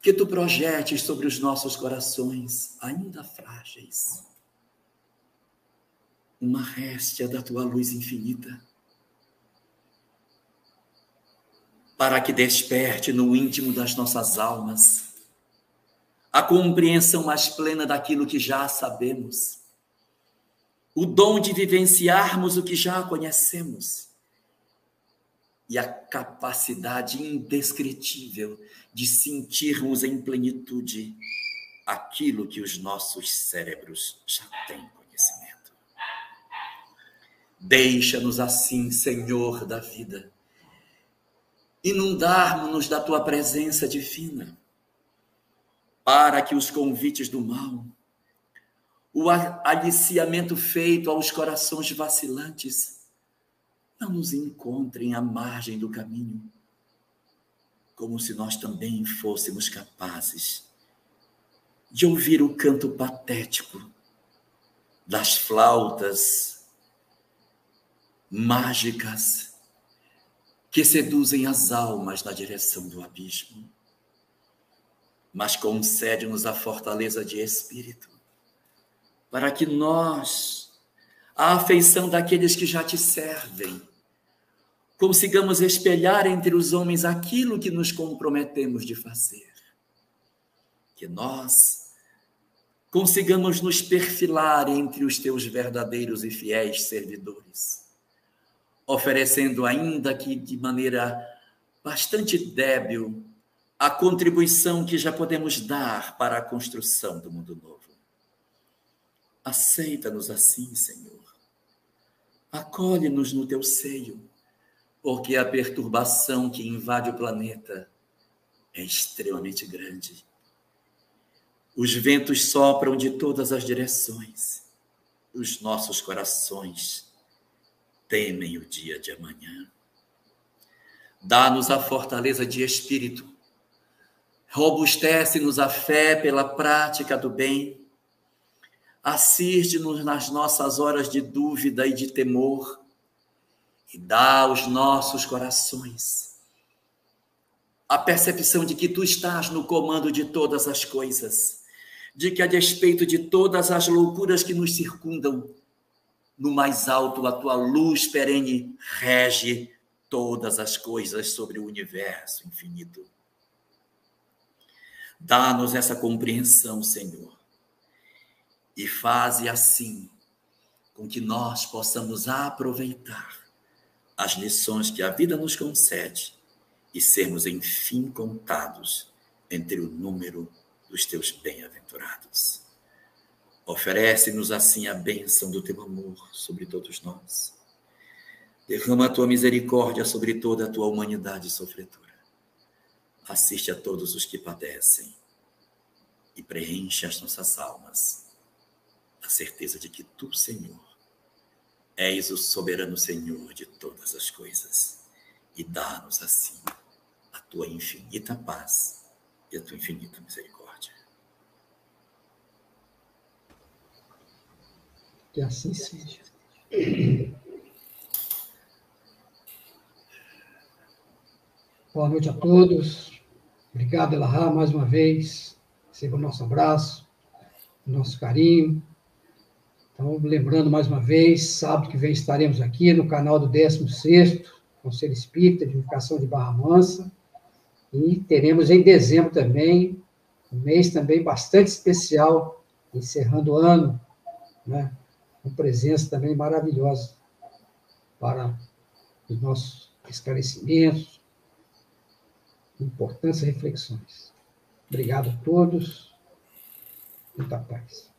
que tu projetes sobre os nossos corações ainda frágeis uma réstia da tua luz infinita, para que desperte no íntimo das nossas almas a compreensão mais plena daquilo que já sabemos. O dom de vivenciarmos o que já conhecemos. E a capacidade indescritível de sentirmos em plenitude aquilo que os nossos cérebros já têm. Deixa-nos assim, Senhor da vida, inundarmos-nos da tua presença divina, para que os convites do mal o aliciamento feito aos corações vacilantes não nos encontrem à margem do caminho, como se nós também fôssemos capazes de ouvir o canto patético das flautas mágicas que seduzem as almas na direção do abismo. Mas concede-nos a fortaleza de espírito para que nós, a afeição daqueles que já te servem, consigamos espelhar entre os homens aquilo que nos comprometemos de fazer. Que nós consigamos nos perfilar entre os teus verdadeiros e fiéis servidores, oferecendo, ainda que de maneira bastante débil, a contribuição que já podemos dar para a construção do mundo novo. Aceita-nos assim, Senhor. Acolhe-nos no teu seio, porque a perturbação que invade o planeta é extremamente grande. Os ventos sopram de todas as direções. Os nossos corações temem o dia de amanhã. Dá-nos a fortaleza de espírito. Robustece-nos a fé pela prática do bem assiste-nos nas nossas horas de dúvida e de temor e dá aos nossos corações a percepção de que tu estás no comando de todas as coisas, de que a despeito de todas as loucuras que nos circundam, no mais alto a tua luz perene rege todas as coisas sobre o universo infinito. Dá-nos essa compreensão, Senhor e faze assim com que nós possamos aproveitar as lições que a vida nos concede e sermos, enfim, contados entre o número dos teus bem-aventurados. Oferece-nos assim a bênção do teu amor sobre todos nós. Derrama a tua misericórdia sobre toda a tua humanidade sofredora. Assiste a todos os que padecem e preenche as nossas almas a certeza de que tu, Senhor, és o soberano Senhor de todas as coisas e dá-nos assim a tua infinita paz e a tua infinita misericórdia. Que assim seja. Boa noite a todos. Obrigado, Elahá, mais uma vez. Receba o nosso abraço, o nosso carinho. Então, lembrando mais uma vez, sábado que vem estaremos aqui no canal do 16º Conselho Espírita de Unificação de Barra Mansa, e teremos em dezembro também, um mês também bastante especial, encerrando o ano, né, com presença também maravilhosa para os nossos esclarecimentos, importantes reflexões. Obrigado a todos. Muita paz.